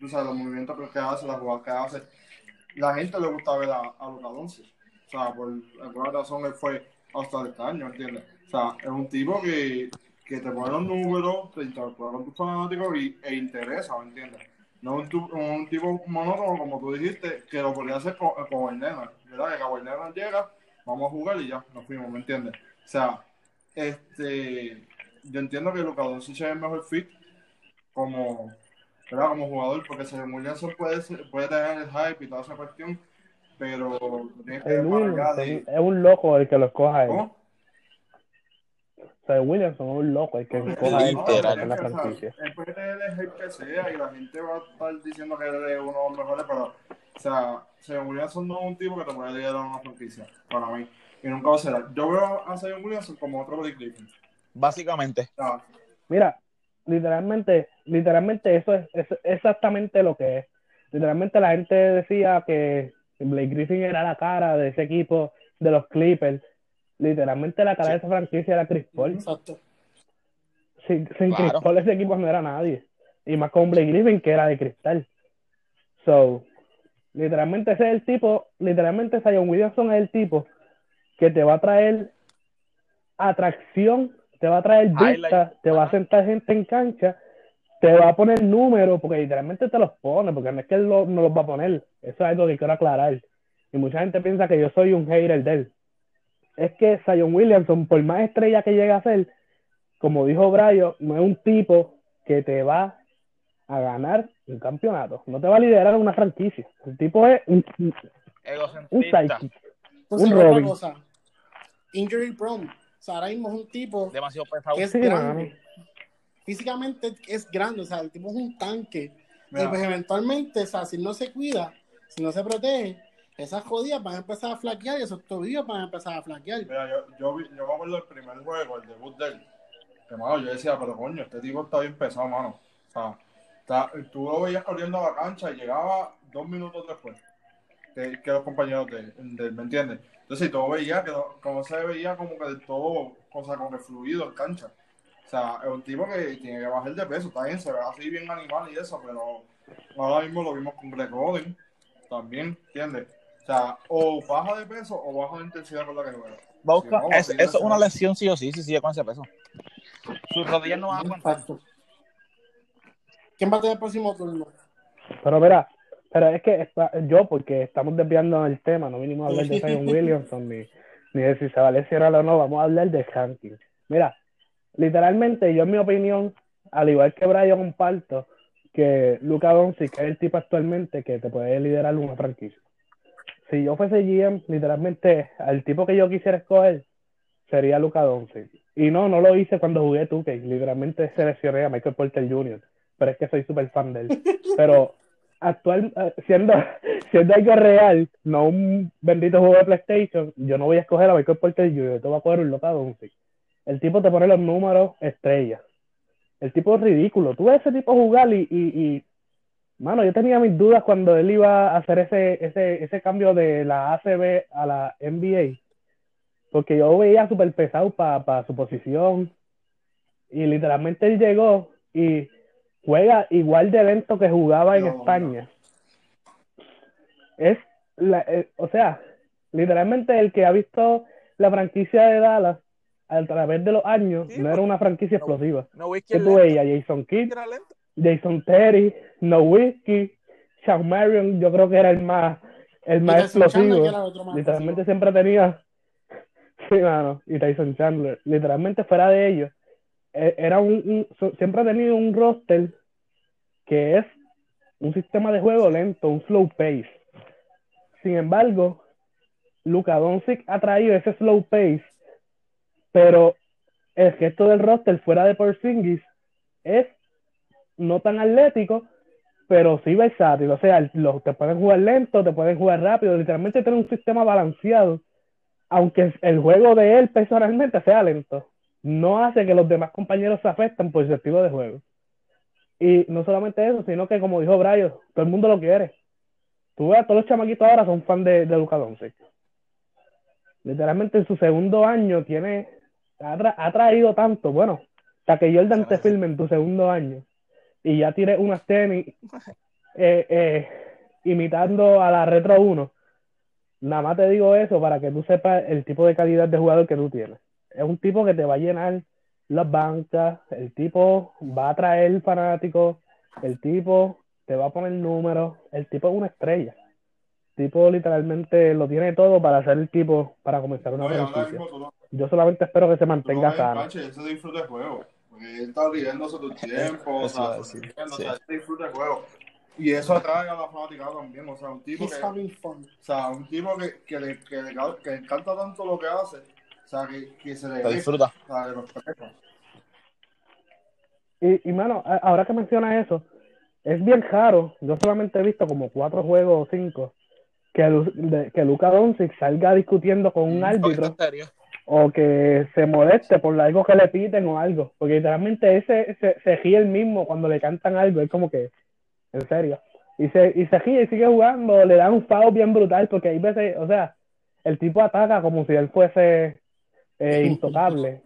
o los movimientos que hace, las jugadas que hace. La gente le gusta ver a, a Luka Doncic. O sea, por alguna razón él fue hasta este año, ¿entiendes? O sea, es un tipo que, que te pone los números, te interactúa con tus fanáticos y, e interesa, ¿me entiendes? No un, un tipo monótono, como tú dijiste, que lo podría hacer con, con Leonard, ¿verdad? Que Kawhi Leonard llega, vamos a jugar y ya, nos fuimos, ¿me entiendes? O sea, este, yo entiendo que Luka Doncic es el mejor fit como, ¿verdad? como jugador, porque Zion Williamson puede, puede tener el hype y toda esa cuestión, pero tienes que El para de... es un loco el que lo escoja a él. ¿Cómo? O sea, Williamson es un loco el que a Literal. en la es franquicia. El hype que sea y la gente va a estar diciendo que él es uno de los mejores, pero, o sea, Zion Williamson no es un tipo que te puede liderar una franquicia, para mí. Y nunca va a ser. Yo veo a Zion Williamson como otro Blake Griffin. Básicamente. Mira, literalmente, literalmente eso es, es exactamente lo que es. Literalmente la gente decía que Blake Griffin era la cara de ese equipo de los Clippers. Literalmente la cara de esa franquicia era Chris Paul. Exacto. Sin, sin Claro. Chris Paul ese equipo no era nadie. Y más con Blake Griffin que era de cristal. So, literalmente ese es el tipo, literalmente Zion Williamson es el tipo que te va a traer atracción, te va a traer vista, te va a sentar gente en cancha, te va a poner números, porque literalmente te los pone, porque no es que él lo- no los va a poner. Eso es algo que quiero aclarar. Y mucha gente piensa que yo soy un hater de él. Es que Zion Williamson, por más estrella que llegue a ser, como dijo Brayo, no es un tipo que te va a ganar un campeonato. No te va a liderar una franquicia. El tipo es un, un, un psychic. Robin. cosa, injury prone. O sea, ahora mismo es un tipo Demasiado pesado. que es Sí, grande. Físicamente es grande, o sea, el tipo es un tanque. Mira. Y pues eventualmente, o sea, si no se cuida, si no se protege, esas jodidas van a empezar a flaquear y esos tobillos van a empezar a flaquear. Mira, yo, yo, vi- yo me acuerdo del primer juego, el debut de él. Que, mano, yo decía, pero coño, este tipo está bien pesado, mano. O sea, tú lo veías corriendo a la cancha y llegaba dos minutos después que, los compañeros de, de ¿me entiendes? Entonces, tú veías que como se veía como que del todo, o sea, como que fluido en cancha. O sea, es un tipo que tiene que bajar de peso, está bien, se ve así bien animal y eso, pero ahora mismo lo vimos con Greg Oden también, ¿entiendes? O sea, o baja de peso o baja de intensidad con la que juega. Va a buscar- no, es- eso es no. una lesión sí o sí, si sigue con ese peso. Sus rodillas no van a aguantar. ¿Quién va a tener el próximo turno? Pero mira, pero es que está- yo, porque estamos desviando el tema, no vinimos a hablar de Zion Williamson ni, ni de si se va a lesionar o no, vamos a hablar de ranking. Mira, literalmente yo en mi opinión, al igual que Brian comparto, que Luca Doncic es el tipo actualmente que te puede liderar una franquicia. Si yo fuese GM, literalmente, al tipo que yo quisiera escoger sería Luca Doncic. Y no, no lo hice cuando jugué 2K, literalmente seleccioné a Michael Porter Jr., pero es que soy súper fan de él. Pero actual, eh, siendo, siendo algo real, no un bendito juego de PlayStation, yo no voy a escoger a Michael Porter Jr., te voy a coger un Luka Doncic. El tipo te pone los números estrellas. El tipo es ridículo. Tú ves ese tipo jugar y, y, y mano, yo tenía mis dudas cuando él iba a hacer ese, ese, ese cambio de la ACB a la NBA. Porque yo veía súper pesado para su posición. Y literalmente él llegó y juega igual de lento que jugaba en no. España. Es, la, eh, o sea, literalmente el que ha visto la franquicia de Dallas a través de los años, Sí, no era una franquicia no. explosiva. No whisky Que es tú veías Jason Kidd, era lento. Jason Terry, No Whiskey, Sean Marion, yo creo que era el más, el más explosivo. más Literalmente siempre tenía, sí, mano, y Tyson Chandler. Literalmente fuera de ellos, eh, era un, siempre ha tenido un roster que es un sistema de juego lento, un slow pace. Sin embargo, Luka Doncic ha traído ese slow pace, pero el gesto del roster fuera de Porzingis es no tan atlético, pero sí versátil. O sea, los, te pueden jugar lento, te pueden jugar rápido, literalmente tiene un sistema balanceado, aunque el juego de él personalmente sea lento. No hace que los demás compañeros se afecten por su estilo de juego. Y no solamente eso, sino que como dijo Brian, todo el mundo lo quiere. Tú ves, todos los chamaquitos ahora son fan de, de Doncic. Literalmente en su segundo año tiene, ha, tra- ha traído tanto, bueno, hasta que Jordan te filme en tu segundo año y ya tires unas tenis eh, eh, imitando a la Retro 1. Nada más te digo eso para que tú sepas el tipo de calidad de jugador que tú tienes. Es un tipo que te va a llenar las bancas, el tipo va a traer fanáticos, el tipo te va a poner números, el tipo es una estrella. El tipo literalmente lo tiene todo para ser el tipo para comenzar una Oye, franquicia. mismo Yo solamente espero que se mantenga sano. el juego. Porque él está riéndose todo el tiempo, o sea, decir, sonriendo, sí. o sea, él se disfruta el juego. Y eso atrae a la fanaticada también, o sea, un tipo que, o sea, un tipo que, que, le, que, le, que le encanta tanto lo que hace, o sea, que, que se le Lo disfruta. o sea, que lo. Y, y mano, ahora que mencionas eso, es bien raro. Yo solamente he visto como cuatro juegos o cinco que, Lu- de- que Luka Doncic salga discutiendo con un árbitro En serio. O que se moleste por algo que le piten o algo. Porque literalmente ese se, se ríe el mismo cuando le cantan algo. Es como que, en serio. Y se, y se ríe y sigue jugando. Le dan un foul bien brutal porque hay veces, o sea, el tipo ataca como si él fuese eh, intocable.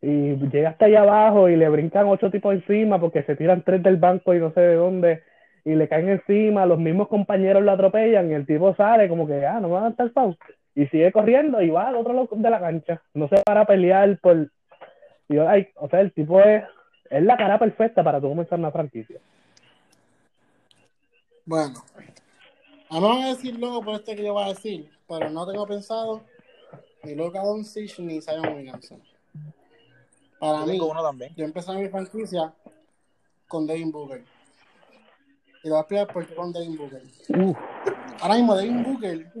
Y llega hasta allá abajo y le brincan ocho tipos encima porque se tiran tres del banco y no sé de dónde. Y le caen encima, los mismos compañeros lo atropellan y el tipo sale como que, ah, no me van a dar foul y sigue corriendo y va al otro lado de la cancha. No se para a pelear por. y yo, ay, o sea, el tipo es, es la cara perfecta para tú comenzar una franquicia. Bueno, a no voy a decir luego por este que yo voy a decir, pero no tengo pensado ni Luka Doncic ni Zion Williamson. Para Yo mí, uno también. yo empecé mi franquicia con Devin Booker. Y te voy a explicar por qué con Devin Booker. Uf, Ahora mismo Devin Booker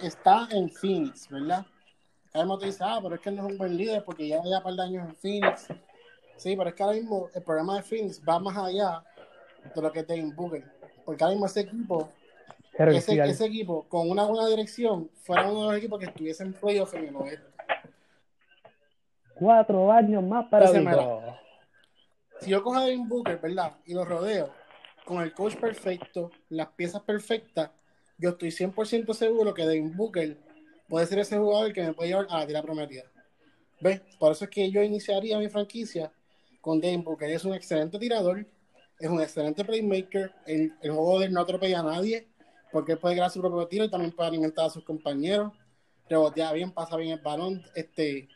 está en Phoenix, ¿verdad? Ahora mismo te dice, ah, pero es que él no es un buen líder porque ya lleva un par de años en Phoenix. Sí, pero es que ahora mismo el programa de Phoenix va más allá de lo que es Devin Booker. Porque ahora mismo ese equipo, ese, equipo con una buena dirección, fuera uno de los equipos que estuviese en playoff en el oeste. Cuatro años más para Entonces. Si yo cojo a Devin Booker, ¿verdad? Y lo rodeo con el coach perfecto, las piezas perfectas, yo estoy 100% seguro que Devin Booker puede ser ese jugador que me puede llevar a la tira prometida. ¿Ves? Por eso es que yo iniciaría mi franquicia con Devin Booker. Es un excelente tirador, es un excelente playmaker. El, el juego de él no atropella a nadie porque él puede crear su propio tiro y también puede alimentar a sus compañeros. Rebotea bien, pasa bien el balón, este,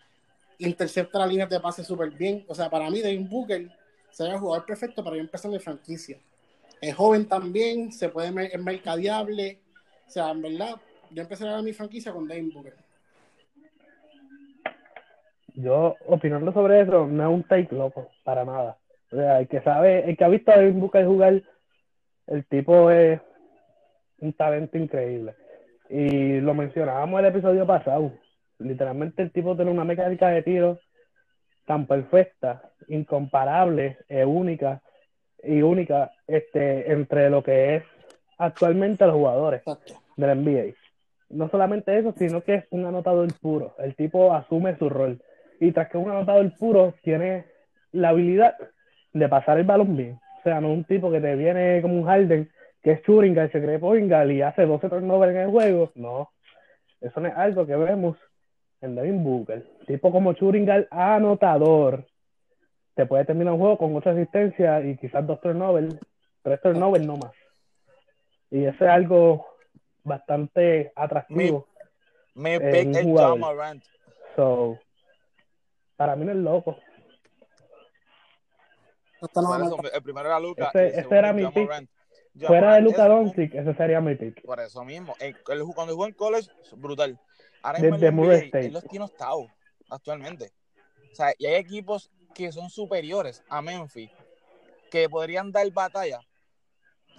intercepta la línea de pase súper bien. O sea, para mí, Devin Booker sería el jugador perfecto para yo empezar mi franquicia. Es joven también, se puede es mercadeable. O sea, en verdad, yo empezaría mi franquicia con Devin Booker. Yo, opinando sobre eso, no es un take loco, para nada. O sea, el que sabe, el que ha visto a Devin Booker jugar, el tipo es un talento increíble. Y lo mencionábamos en el episodio pasado. Literalmente el tipo tiene una mecánica de tiro tan perfecta, incomparable, e única y única este, entre lo que es actualmente los jugadores Exacto. Del NBA. No solamente eso, sino que es un anotador puro. El tipo asume su rol. Y tras que un anotador puro, tiene la habilidad de pasar el balón bien. O sea, no un tipo que te viene como un Harden, que es Churingal, se cree Poingal y hace 12 turnovers en el juego. No, eso no es algo que vemos en Devin Booker. Tipo como Churingal, anotador. Te puede terminar un juego con 8 asistencias y quizás dos turnovers, tres turnovers no más. Y eso es algo bastante atractivo. Mi Eh, pick es. John Morant. So, para mí no es loco. Eso, el primero era Luca. Ese- era mi pick. Morant. Fuera de Morant un- Doncic, ese sería mi pick. Por eso mismo. El- el- cuando jugó en college, brutal. Ahora mismo en Desde NBA, State. él los tiene octavos actualmente. O sea, y hay equipos que son superiores a Memphis que podrían dar batalla.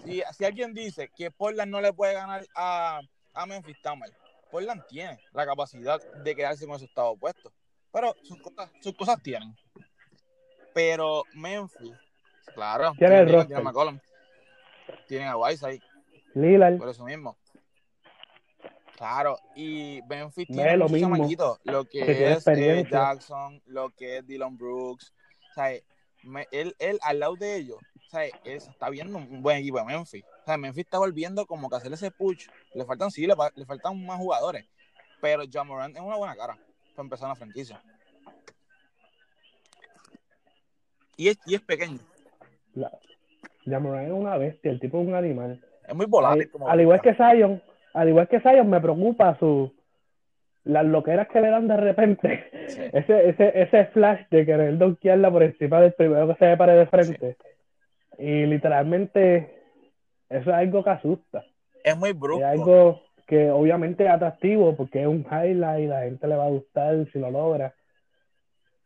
Si, si alguien dice que Portland no le puede ganar a, a Memphis, está mal. Portland tiene la capacidad de quedarse con ese octavo puesto. Pero sus cosas, sus cosas tienen. Pero Memphis, claro, Tiene el tiene, a McCollum, tienen a Whiteside, Lillard, por eso mismo. Claro, y Memphis No tiene lo muchos mismo lo que, es eh. Jackson, lo que es Dylan Brooks. O sea, me- él, él al lado de ellos, sea, él está viendo un buen equipo de Memphis. O sea, Memphis está volviendo como que a hacer ese push. Le faltan, sí, le, le faltan más jugadores. Pero John Morant es una buena cara para empezar una franquicia. Y es, y es pequeño, la, Jamoran es una bestia, el tipo es un animal. es muy volátil. Al, como al igual que. Zion, al igual que Zion, me preocupa su las loqueras que le dan de repente. Sí. Ese, ese, ese flash de querer donkearla por encima del primero que se le pare de frente. Y literalmente, eso es algo que asusta. Es muy Es brusco. algo que obviamente es atractivo porque es un highlight y la gente le va a gustar si lo logra.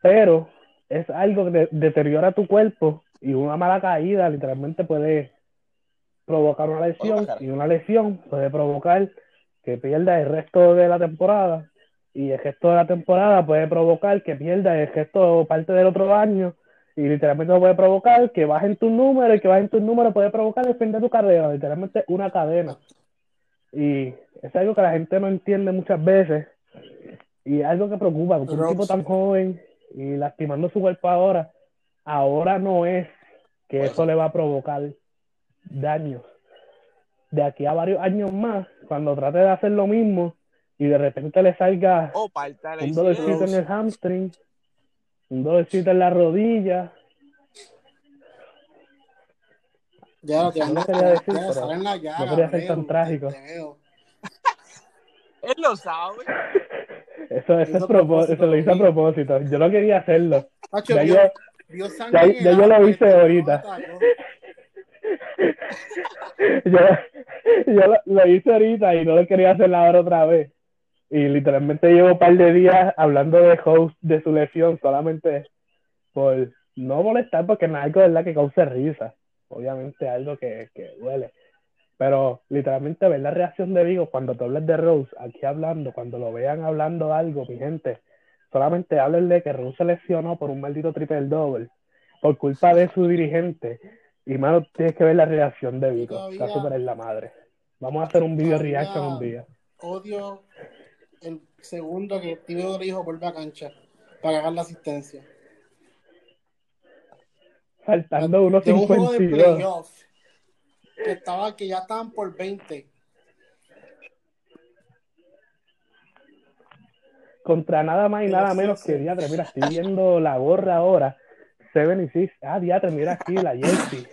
Pero es algo que de- deteriora tu cuerpo y una mala caída literalmente puede provocar una lesión y una lesión puede provocar que pierda el resto de la temporada y el resto de la temporada puede provocar que pierda el resto parte del otro año y literalmente puede provocar que bajen tus números y que bajen tus números puede provocar el fin de tu carrera, literalmente una cadena. Y es algo que la gente no entiende muchas veces y es algo que preocupa, porque un tipo tan joven y lastimando su cuerpo ahora, ahora no es que eso le va a provocar daños. De aquí a varios años más, cuando trate de hacer lo mismo y de repente le salga O parte de la un dolorcito en el hamstring, un dolorcito en la rodilla, Ya lo No lo quería decir, pero salen la llaga, no quería ser veo, tan trágico. Él lo sabe. eso, eso, es propósito, eso lo hice a propósito. Yo no quería hacerlo. Hacho, Ya vio- yo- sangre ya- ya yo lo hice no ahorita. yo yo lo, lo hice ahorita y no lo quería hacer ahora otra vez. Y literalmente llevo un par de días hablando de host de su lesión solamente por no molestar porque no es algo ¿verdad? que cause risa. obviamente algo que, que duele. Pero literalmente ver la reacción de Vigo cuando te hables de Rose aquí hablando, cuando lo vean hablando algo, mi gente, solamente háblenle que Rose se lesionó por un maldito triple doble por culpa de su dirigente. Y mano, tienes que ver la reacción de. Todavía- Está súper en la madre. Vamos a hacer un video reaction un día. Odio el segundo que Tibio dijo vuelve a cancha para ganar la asistencia. Faltando unos De un juego de 52. playoff que estaba que ya estaban por 20. contra nada más y nada menos que diatre. Mira, estoy viendo la gorra ahora. 76. Ah, diatre, mira aquí la jersey.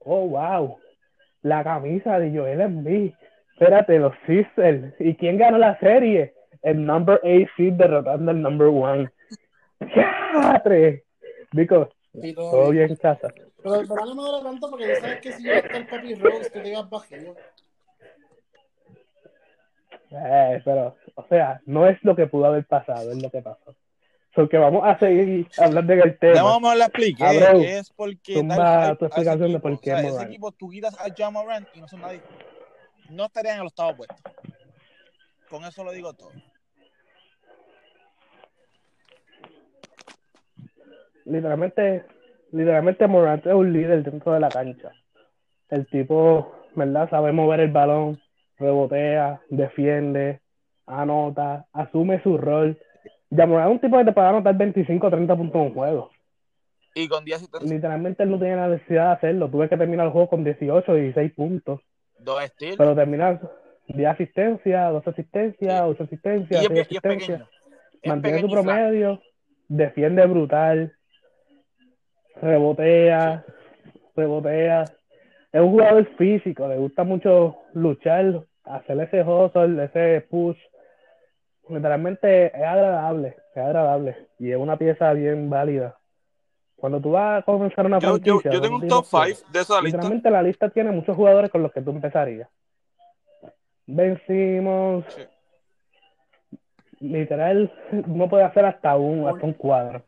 Oh, wow. La camisa de Joel Embiid. Espérate, los Sixers. ¿Y quién ganó la serie? El number 8 seed derrotando al number 1. ¡Diatre! Dico, todo todo bien. en casa. Pero el verano no me duele tanto porque tú sabes que si yo está el Papi Rose, tú te ibas bajito. Eh, pero, o sea, no es lo que pudo haber pasado, es lo que pasó. Porque vamos a seguir hablando del tema. Ya vamos a la expliqué. Abreu, es porque tumba tu explicación de por qué O sea, ese Morant. equipo tú quitas a Jamoran y no son nadie. No estarían en el octavo puesto. Con eso lo digo todo. literalmente, literalmente Morant es un líder dentro de la cancha. El tipo, ¿verdad? Sabe mover el balón, rebotea, defiende, anota, asume su rol. Ya Morant es un tipo que te puede anotar 25 o 30 puntos en un juego. Y con 10 asistencias, Literalmente él no tiene la necesidad de hacerlo. Tuve que terminar el juego con 18 o 16 puntos. dos steals. Pero terminar 10 asistencias, 2 asistencias, 8 asistencias, y, es, 6 y es asistencias. mantiene y flaco. promedio, defiende brutal, rebotea, rebotea. Es un jugador físico, le gusta mucho luchar, hacer ese hustle, ese push. Literalmente es agradable, es agradable y es una pieza bien válida. Cuando tú vas a comenzar una Yo, yo, franquicia, yo tengo un ¿cuántos top tipos 5 de esa tienes? lista. Literalmente la lista tiene muchos jugadores con los que tú empezarías. Vencimos. Sí. Literal, no puede hacer hasta un, hasta un cuadro.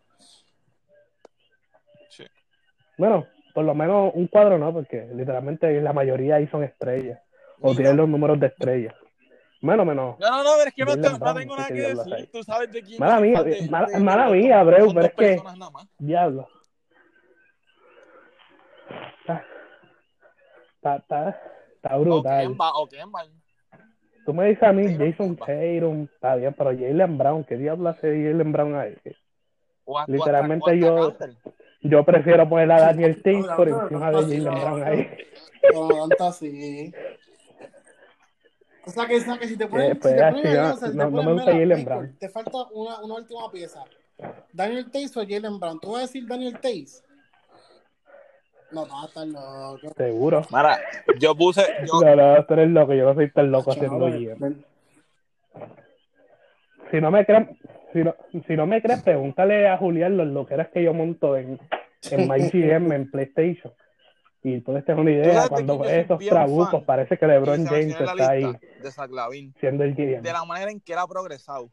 Sí. Bueno, por lo menos un cuadro no, porque literalmente la mayoría ahí son estrellas. O Mira. tienen los números de estrellas. Menos, menos. No, no, no, pero es que no, te- no tengo ¿qué nada que decir. Tú sabes de quién. Mala es, mía, de- mala- de- mala de- mía, dos pero es que-. Diablo. Está, está, está, está brutal. O Kemba. Tú me dices a mí, Jason. Tatum, está bien, pero Jalen Brown, ¿qué diablo hace Jalen Brown ahí? Literalmente yo-. Yo prefiero poner a Daniel Tate por encima de Jalen Brown ahí. No, así. O sea que, o sea que si te ponen, pues, si te ponen no, si no- te no ponen, me gusta mira, Jalen Michael, Brown. Te falta una, una última pieza. Daniel Tays o Jalen Brown. ¿Tú vas a decir Daniel Tays? No, no, estás loco. Seguro. Mira, yo puse. Yo, No, no, tú eres loco, yo no soy tan loco haciendo ven. Si no me crees, si no, si no me crees, pregúntale a Julián los loqueras que yo monto en, en MyGM, en PlayStation. Y puedes tener una Tú idea, cuando soy esos trabucos, parece que LeBron James está ahí de Zach Lavin. siendo el GM. de la manera en que él ha progresado.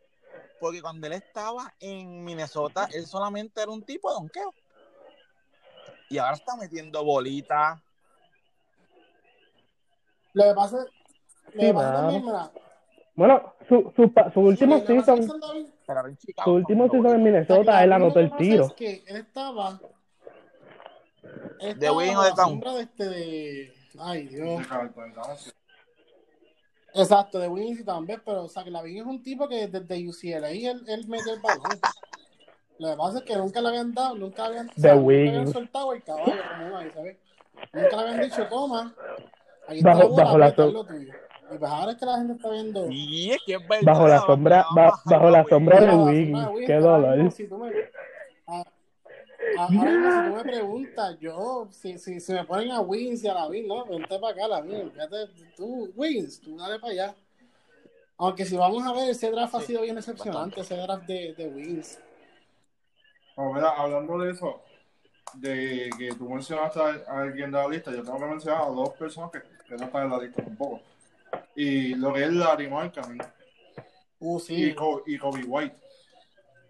Porque cuando él estaba en Minnesota, él solamente era un tipo de donqueo. Y ahora está metiendo bolitas. Lo que pasa, lo que Sí, pasa mano. también, mira. Bueno, su, su, su último es season, David- su último season en. Minnesota, él anotó el tiro. es que él estaba. Él ¿De estaba Wing o a de la Town? sombra de este de. Ay, Dios. Exacto, de Wiggins y también, pero o sea, que Lavin es un tipo que desde UCLA él, él mete el balón. Lo que pasa es que nunca le habían dado, nunca habían, o De sea, nunca habían soltado el caballo, como uno ahí, ¿sabes? Nunca le habían dicho, toma, aquí Bajo- está la bola, bajo la aprieta, so- es lo tuyo. Y pues ahora es que la gente está viendo. Y es que es verdad. Bajo la sombra, bajo la sombra de la sombra Wiggins, qué dolor. si tú me- ahora mismo, si tú me preguntas, yo, si, si, si me ponen a Wiggins y a Lavin, no, vente para acá, Lavin, fíjate, tú, Wiggins, tú dale para allá. Aunque si vamos a ver, ese draft ha sido bien decepcionante, ese draft de, de. Oh, mira, hablando de eso, de que tú mencionaste a alguien de la lista, yo tengo que mencionar a dos personas que, que no están en la lista tampoco. Y lo que es Larry Markkinen Uh, sí. Y Kobe White.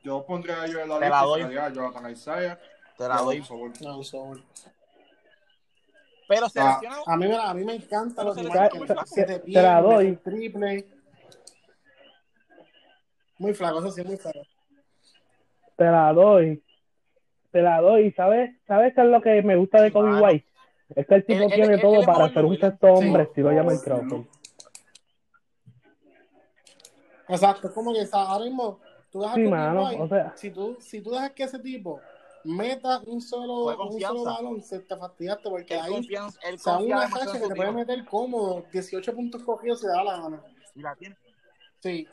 Yo pondría a ellos en la Te la doy. pondría a Jonathan Isaiah Te la doy. No, so- Pero Ah, seleccionado, A mí, me- a mí me encanta los Pero se que te- te la doy. triple. Muy flaco, eso sí, muy flaco. te la doy. Te la doy. ¿Sabes? ¿Sabes qué es lo que me gusta de Kobe mano. White? Es que el tipo Él- él- tiene él- todo él es para ser un sexto hombre, Sí. estilo Jamal Crawford. Exacto, es como que sea, ahora mismo tú dejas Sí, que mano, White, o sea- si tú, si tú dejas que ese tipo meta un solo, un confianza. solo balón, se te fastidiaste porque él ahí o sea, confía una en que te puede meter cómodo, 18 puntos cogidos se da la gana. Y la tiene. Sí.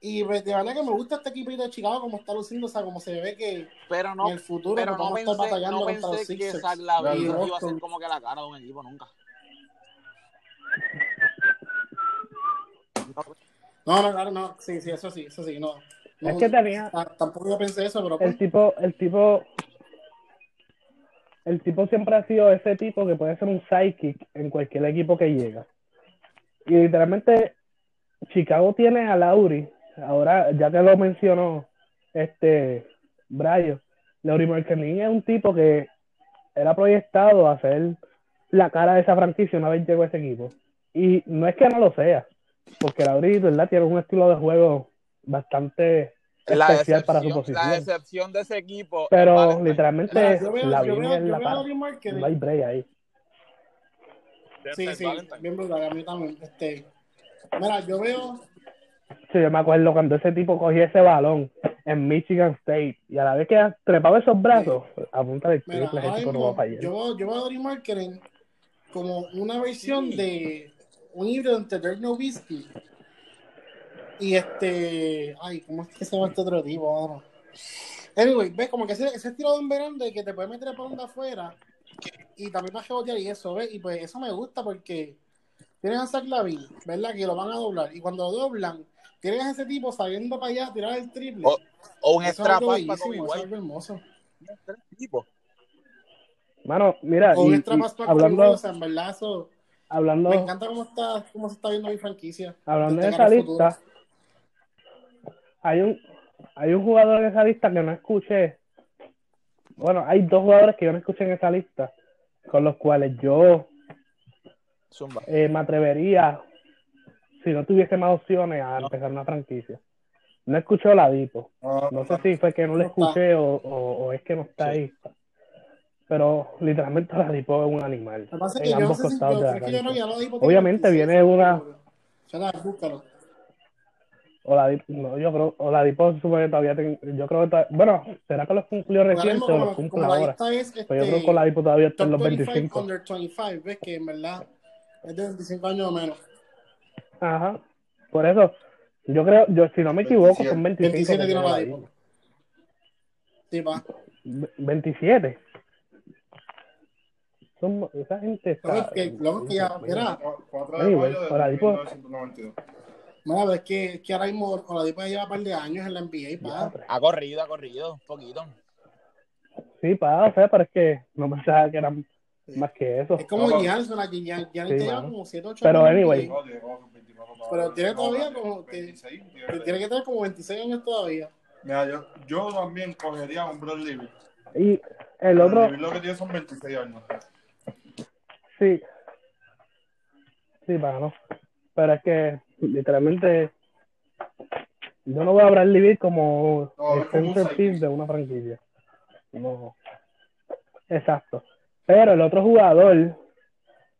Y pues, de verdad que me gusta este equipito de Chicago como está luciendo, o sea, como se ve que Pero no, en el futuro pero no vamos a estar pensé, batallando no contra los que Sixers. Zach Lavin y iba a ser como que la cara de un equipo nunca. No, no, claro, no. Sí, sí, eso sí, eso sí, no. no Es que tenía- t- Tampoco yo pensé eso, pero pues, El tipo, el tipo, el tipo siempre ha sido ese tipo que puede ser un sidekick en cualquier equipo que llega. Y literalmente Chicago tiene a Lauri, ahora ya que lo mencionó este Brayo, Lauri Marketing es un tipo que era proyectado a ser la cara de esa franquicia una vez llegó a ese equipo. Y no es que no lo sea, porque Lauri, ¿verdad? Tiene un estilo de juego bastante La especial para su decepción, la posición. decepción de ese equipo. Pero literalmente mira, yo veo, la la veo a cara. Laurie Marketing No hay break ahí. Sí, sí, bien brutal, a mí también. Este, mira, yo veo, Sí, yo me acuerdo cuando ese tipo cogía ese balón en Michigan State y a la vez que trepaba esos brazos, apunta el mira, triple, ahora ese tipo no va a fallar. yo, veo- yo veo a Dory Marketing como una versión Sí. de un híbrido entre Dirk Nowitzki y este, ay, ¿cómo es que se llama este otro tipo ahora? Anyway, ves como que ese, ese estilo de verano de que te puede meter por donde afuera y también va a rebotear y eso, ¿ves? Y pues eso me gusta porque tienes a Zach Lavin, ¿verdad? Que lo van a doblar y cuando lo doblan, tienes a ese tipo saliendo para allá a tirar el triple. O- O un Eso es extra pass para Kobe White. hermoso. Tipo. Mano, mira, O un extra pass para Kobe hablando, White, o sea, en verdad eso... hablando, Me encanta cómo está, cómo se está viendo mi franquicia. hablando de esa lista, hay un, hay un jugador en esa lista que no escuché. Bueno, hay dos jugadores que yo no escuché en esa lista, con los cuales yo Zumba. eh, me atrevería, si no tuviese más opciones, a empezar una franquicia. No escucho la Dipo. No sé si fue que no está. escuché o, o, o es que no está Sí. ahí. Pero literalmente la Dipo es un animal. Lo que En que yo no ambos sé si costados yo, de la que cancha. no Obviamente viene una- búscalo. O la Dipo, no, yo creo, o la Dipo se supone que todavía ten- yo creo que todavía- bueno, será que los cumplió reciente o los cumple ahora. es Pero yo creo este, que con la Dipo todavía está en los 25 25. under 25, ves que en verdad es de 25 años o menos. Ajá. Por eso, yo creo, yo si no me equivoco, son 25. 27 que tiró tiene la Dipo. Sí, va. Ve- 27. Son, esa gente está. Loco, que- loco, que ya- mira. 4 Anyway, de mayo de para Dipo- 1992. Mira, es que, que ahora mismo con la Dipo ya lleva un par de años en la NBA, pa. Ha corrido, ha corrido, un poquito. Sí, pa, o sea, pero es que no pensaba que eran más que eso. Es como la que Gian- Giannis Sí, te lleva como 7, 8 Pero años. anyway. NBA. No, tiene como 24 Pero tiene todavía como- 26, Que Tiene que tener como 26 años todavía. Mira, yo, yo también cogería a un Brad Levy. Y el otro, Brad Levy lo que tiene son 26 años. Sí. Sí, para no. Pero es que literalmente yo no voy a hablar Livir como No, el de una franquicia. No. Exacto. Pero el otro jugador es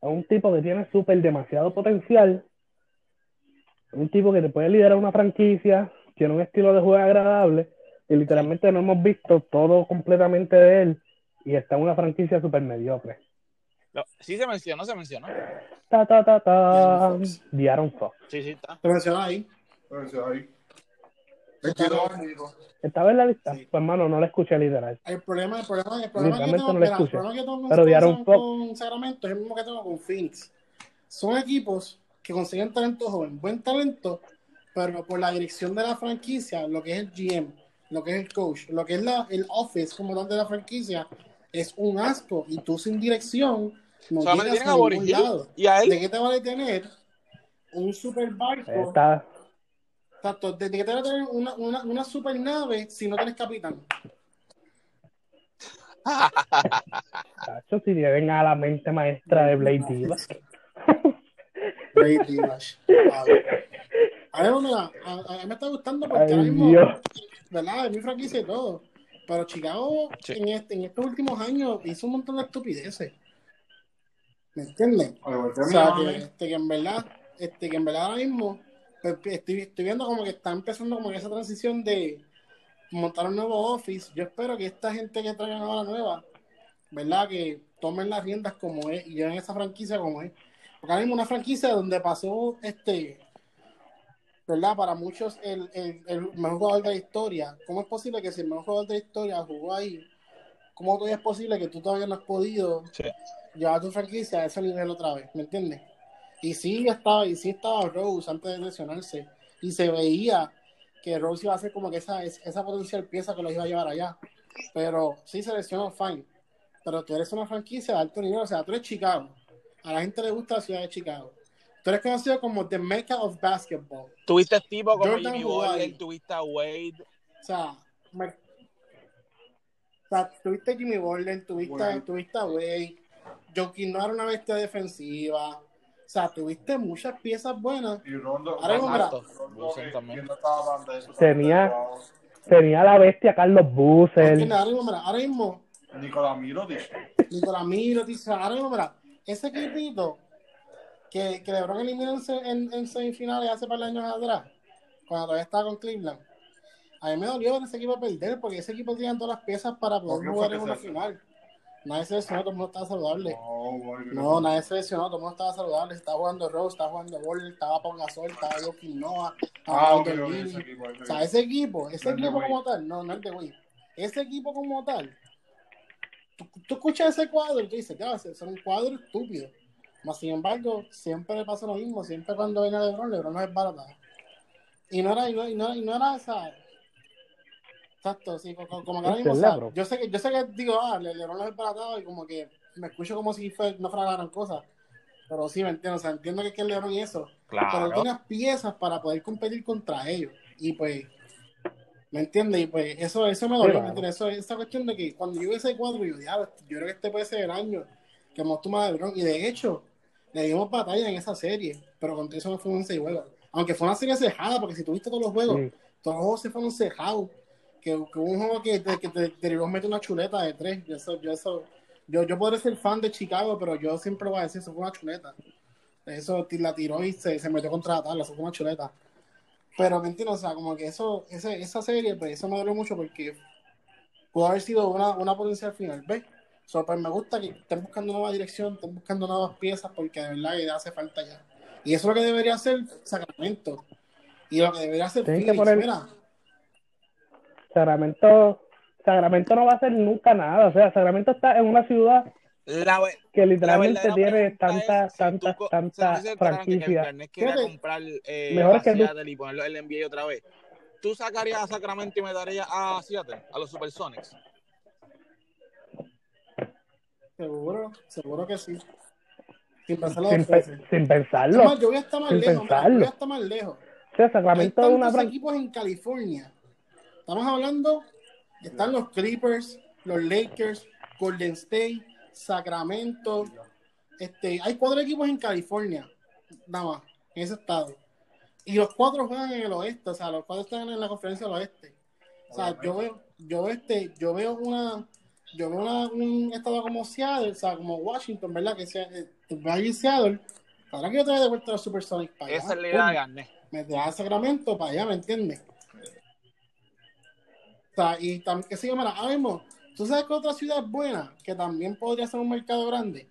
un tipo que tiene súper demasiado potencial. Un tipo que te puede liderar una franquicia, tiene un estilo de juego agradable y literalmente no hemos visto todo completamente de él y está en una franquicia súper mediocre. Lo- Sí se mencionó, se mencionó. Ta, ta, ta, ta. Fox. De'Aaron Fox. Sí, sí, está. Te mencionas ahí. Pero, sí, ahí. 22 años. ¿Estaba en la lista? Sí. Pues hermano, no la escuché literal. El problema, el problema, el problema que Literalmente tengo, no mira, el escucho. problema que tengo con, Pero con- con Sacramento es el mismo que tengo con Phoenix. Son equipos que consiguen talento joven, buen talento, pero por la dirección de la franquicia, lo que es el GM, lo que es el coach, lo que es la, el office como tal de la franquicia, es un asco. Y tú sin dirección no llegas tienen a ningún lado. y a ¿De él. qué te vale tener un super barco? Está, Exacto, ¿de qué te vale tener una, una, una super nave si no tienes capitán? Chacho, si tienen a la mente maestra de Blade Divas. Blade Divas. A ver, a a, a mí me está gustando porque ahora Ay, mismo, Dios. ¿verdad? Es mi franquicia y todo. Pero Chicago Sí. en, este, en estos últimos años hizo un montón de estupideces. ¿Me entiendes? O sea, que, Miami. este, que en verdad, este, que en verdad ahora mismo pues, estoy, estoy viendo como que está empezando como que esa transición de montar un nuevo office. Yo espero que esta gente que traigan ahora nueva, ¿verdad? Que tomen las riendas como es y lleven esa franquicia como es. Porque ahora mismo una franquicia donde pasó este, ¿verdad? Para muchos el, el, el mejor jugador de la historia. ¿Cómo es posible que si el mejor jugador de la historia jugó ahí, cómo todavía es posible que tú todavía no has podido Sí. llevar tu franquicia a ese nivel otra vez, ¿me entiendes? Y sí estaba, y sí estaba Rose antes de lesionarse, y se veía que Rose iba a ser como que esa, esa potencial pieza que los iba a llevar allá. Pero sí se lesionó, fine. Pero tú eres una franquicia de alto nivel, o sea, tú eres Chicago. A la gente le gusta la ciudad de Chicago. Tú eres conocido como The Mecca of Basketball. Tuviste tipo como Jordan Jimmy. Butler, tuviste a Wade. O sea, me- o sea, tuviste Jimmy Butler, tuviste, Wade. tuviste a Wade, Joaquín no era una bestia defensiva. O sea, tuviste muchas piezas buenas. Y Rondo. Ahora. Rondo, que- también. eso, Tenía- Tenía la bestia Carlos Busel. Porque ahora mismo, mira, ahora mismo, Nicolás Mirotic. Nicolás Miro, dice, ahora mismo, mira, ese equipito que, que LeBron eliminó en, se- en, en semifinales hace par de años atrás, cuando todavía estaba con Cleveland. A mí me dolió ver ese equipo perder porque ese equipo tenía todas las piezas para ¿Por poder jugar en una final. Nadie se lesionó, todo el mundo estaba saludable. No, nadie se lesionó, todo el mundo estaba saludable. Estaba jugando Rose, estaba jugando Ball, estaba Pau Gasol, estaba Joaquín Noah, estaba Ah, ok, Andrew ok, Lee. ese equipo, ese O sea, ese equipo, ese No equipo como tal, no, no es de Wade. Ese equipo como tal, tú, tú escuchas ese cuadro y tú dices, ese es un cuadro estúpido. Mas, sin embargo, siempre le pasa lo mismo, siempre cuando viene LeBron, LeBron no es barato. Y no era, y no, y no, y no era esa. Exacto, sí, como, como que ahora mismo, o Ese sea, LeBron. yo sé que, yo sé que digo, ah, Le- LeBron no es baratado y como que me escucho como si fue, no fuera la gran cosa. Pero sí, me entiendo, o sea, entiendo que es que el LeBron y eso pero Claro. tienes piezas para poder competir contra ellos. Y pues, ¿me entiendes? Y pues eso, eso me dolió, claro. ¿me entiendes? Eso, esa cuestión de que cuando yo vi ese cuadro, yo, "Diablo, yo creo que este puede ser el año que hemos tomado de LeBron. Y de hecho, le dimos batalla en esa serie, pero contra eso no fue un seis juegos. Aunque fue una serie cejada, porque si tuviste todos los juegos, Sí. todos los juegos se fueron cejados. Que, que hubo un juego que, que, que te, te, mete una chuleta de tres. Yo, eso, yo, eso, yo, yo podré ser fan de Chicago, pero yo siempre voy a decir, eso fue una chuleta. Eso la tiró y se, se metió contra la tabla, eso fue una chuleta. Pero, ¿me entiendes? O sea, como que eso, ese, esa serie, pues eso me dolió mucho porque pudo haber sido una, una potencial final, ¿ves? So, pues me gusta que estén buscando nueva dirección, estén buscando nuevas piezas porque de verdad que hace falta ya. Y eso es lo que debería hacer Sacramento. Y lo que debería hacer Tienen que poner- mira, Sacramento, Sacramento no va a hacer nunca nada. O sea, Sacramento está en una ciudad La, que la literalmente verdadera tiene tantas, tantas, tantas franquicias. Comprar eh, Mejor que tú. Seattle y ponerlo en el NBA otra vez. ¿Tú sacarías a Sacramento y me darías a Seattle, a los Supersonics? Seguro, seguro que sí. Sin pensarlo Sin, pe- pensarlo. más, yo voy a estar más Sin lejos, mira, pensarlo. yo voy a estar más lejos. O sea, Hay Sacramento es una tantos franquicia. equipos en California. Estamos hablando, están los Clippers, los Lakers, Golden State, Sacramento. Este, hay cuatro equipos en California, nada más, en ese estado. Y los cuatro juegan en el oeste, o sea, los cuatro están en la conferencia del oeste. O sea, yo veo, yo este, yo veo una, yo veo una, un estado como Seattle, o sea, como Washington, ¿verdad? Que sea, eh, en Seattle, para que yo traiga de vuelta a los Supersonics para allá. Esa es la idea de Garnet. me da Sacramento para allá, ¿me entiendes? O sea, y también, que sigue, mira, ahora mismo, ¿tú sabes que otra ciudad es buena? Que también podría ser un mercado grande.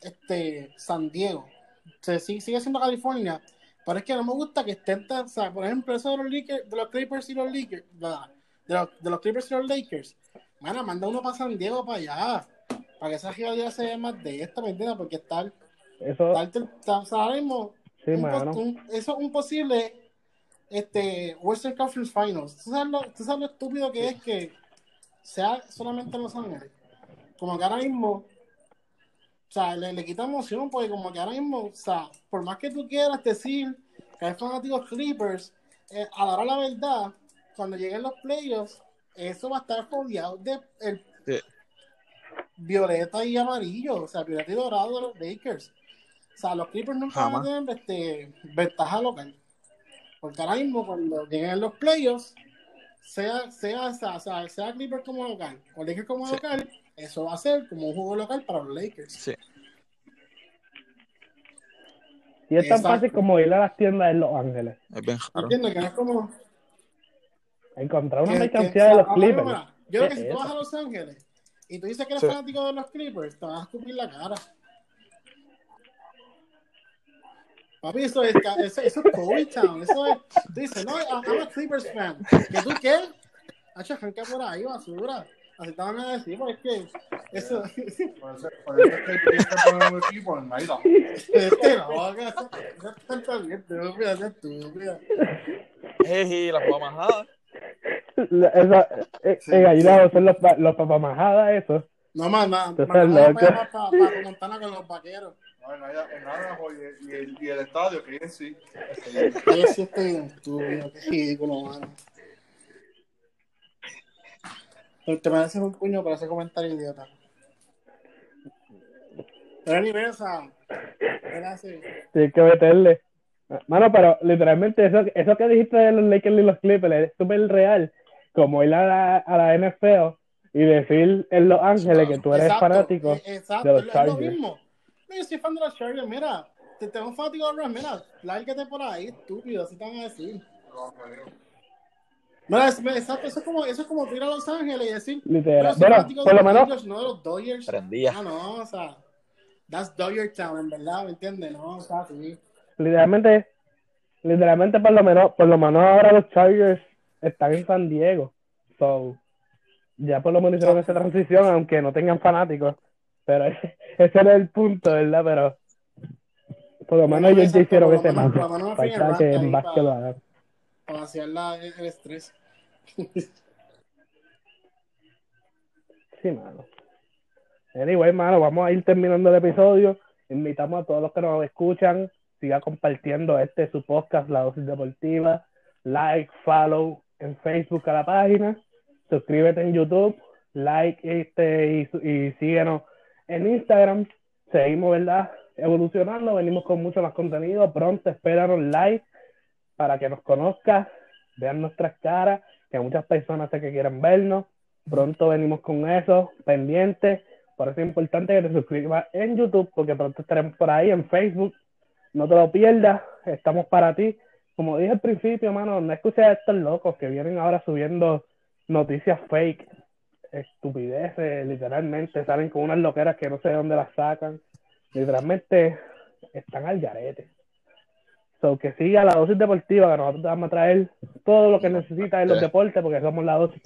Este, San Diego. O sea, sí- sigue siendo California, pero es que no me gusta que estén tan, o sea, por ejemplo, eso de los, Lakers, de los Clippers y los Lakers, de los, de los Clippers y los Lakers, Mira, manda uno para San Diego para allá, para que esa rivalidad se vea más de esta, ¿me entiendes? Porque está, Eso, sea, ahora mismo sí, un mano. pos- un- eso es un posible este, Western Conference Finals. ¿Tú sabes, lo, tú sabes lo estúpido que es que sea solamente en Los Ángeles? Como que ahora mismo, o sea, le, le quita emoción, porque como que ahora mismo, o sea, por más que tú quieras decir que hay fanáticos Clippers, eh, a la hora la verdad, cuando lleguen los playoffs, eso va a estar rodeado de el, Sí. violeta y amarillo, o sea, violeta y dorado de los Lakers. O sea, los Clippers nunca van a Jamás. tener este, ventaja local. Porque ahora mismo, cuando lleguen los playoffs, sea, sea, sea, sea, sea Clippers como local o Lakers como Sí. local, eso va a ser como un juego local para los Lakers. Sí. Y es tan fácil como ir a las tiendas en Los Ángeles. Es bien raro. ¿Entiendes? Que no es como. Encontrar una mercancía de los Clippers. Yo creo que ¿Qué si tú vas a Los Ángeles y tú dices que eres Sí. fanático de los Clippers, te vas a escupir la cara. Papi, eso es, eso, eso es Kobe Town. Eso es. Tú dices, no, I'm a Clippers fan. ¿Que tú qué? Hacho, arranca por ahí, basura. Así te van a decir, porque es que. Eso. Por eso, por eso es que poner un equipo en Naida. Este no, que eso eso es pensamiento, estúpida, es estúpida. Jeje, la jugada majada. La- Esa, eh, Sí. en Aguilado son los, pa- los papamajadas, esos. No, más, más. Para para para Montana con los vaqueros. No, en Naranjo y, el- y, el, y el estadio, que es sí. Yo sí estoy bien estúpido, qué ridículo, mano. Pero te mereces un puño por ese comentario idiota. Pero ni esa. Era así. Tienes que meterle. Mano, pero literalmente eso, eso que dijiste de los Lakers y los Clippers es súper real. Como ir a la, a la NFL y decir en Los Ángeles que tú eres Exacto, fanático eh, Exacto, de los es lo Chargers. mismo. Yo soy fan de los Chargers, mira. Te tengo fanático de los mira. Lárgate por ahí, estúpido, así te van a decir. Mira, es- exacto, eso es como, eso es como ir a Los Ángeles y decir. Literal. Pero soy Bueno, fanático por de lo menos, no de los Dodgers. Prendía. Ah, no, o sea, that's Dodger Town, en verdad, ¿me entiendes? No, o sea, sí. Literalmente, literalmente por lo menos, por lo menos ahora los Chargers están en San Diego. So, ya por lo menos hicieron esa transición, aunque no tengan fanáticos. Pero ese, ese era el punto, ¿verdad? Pero por lo menos ellos ya hicieron ese por lo menos en Falta rap que ahí en básquet pa- lo hagan. Para vaciar la, el, el estrés. Sí, mano. Anyway, mano, vamos a ir terminando el episodio. Invitamos a todos los que nos escuchan, siga compartiendo este su podcast, La Dosis Deportiva. Like, follow en Facebook a la página. Suscríbete en YouTube. Like este y, y síguenos en Instagram. Seguimos, ¿verdad? Evolucionando. Venimos con mucho más contenido. Pronto espéranos like para que nos conozcas, vean nuestras caras, que muchas personas sé que quieren vernos. Pronto venimos con eso, pendientes. Por eso es importante que te suscribas en YouTube, porque pronto estaremos por ahí en Facebook. No te lo pierdas, estamos para ti. Como dije al principio, mano, no escuches a estos locos que vienen ahora subiendo noticias fake, estupideces, literalmente, salen con unas loqueras que no sé de dónde las sacan. Literalmente están al garete. So, que siga la dosis deportiva, que nosotros te vamos a traer todo lo que necesitas en los deportes, porque somos la dosis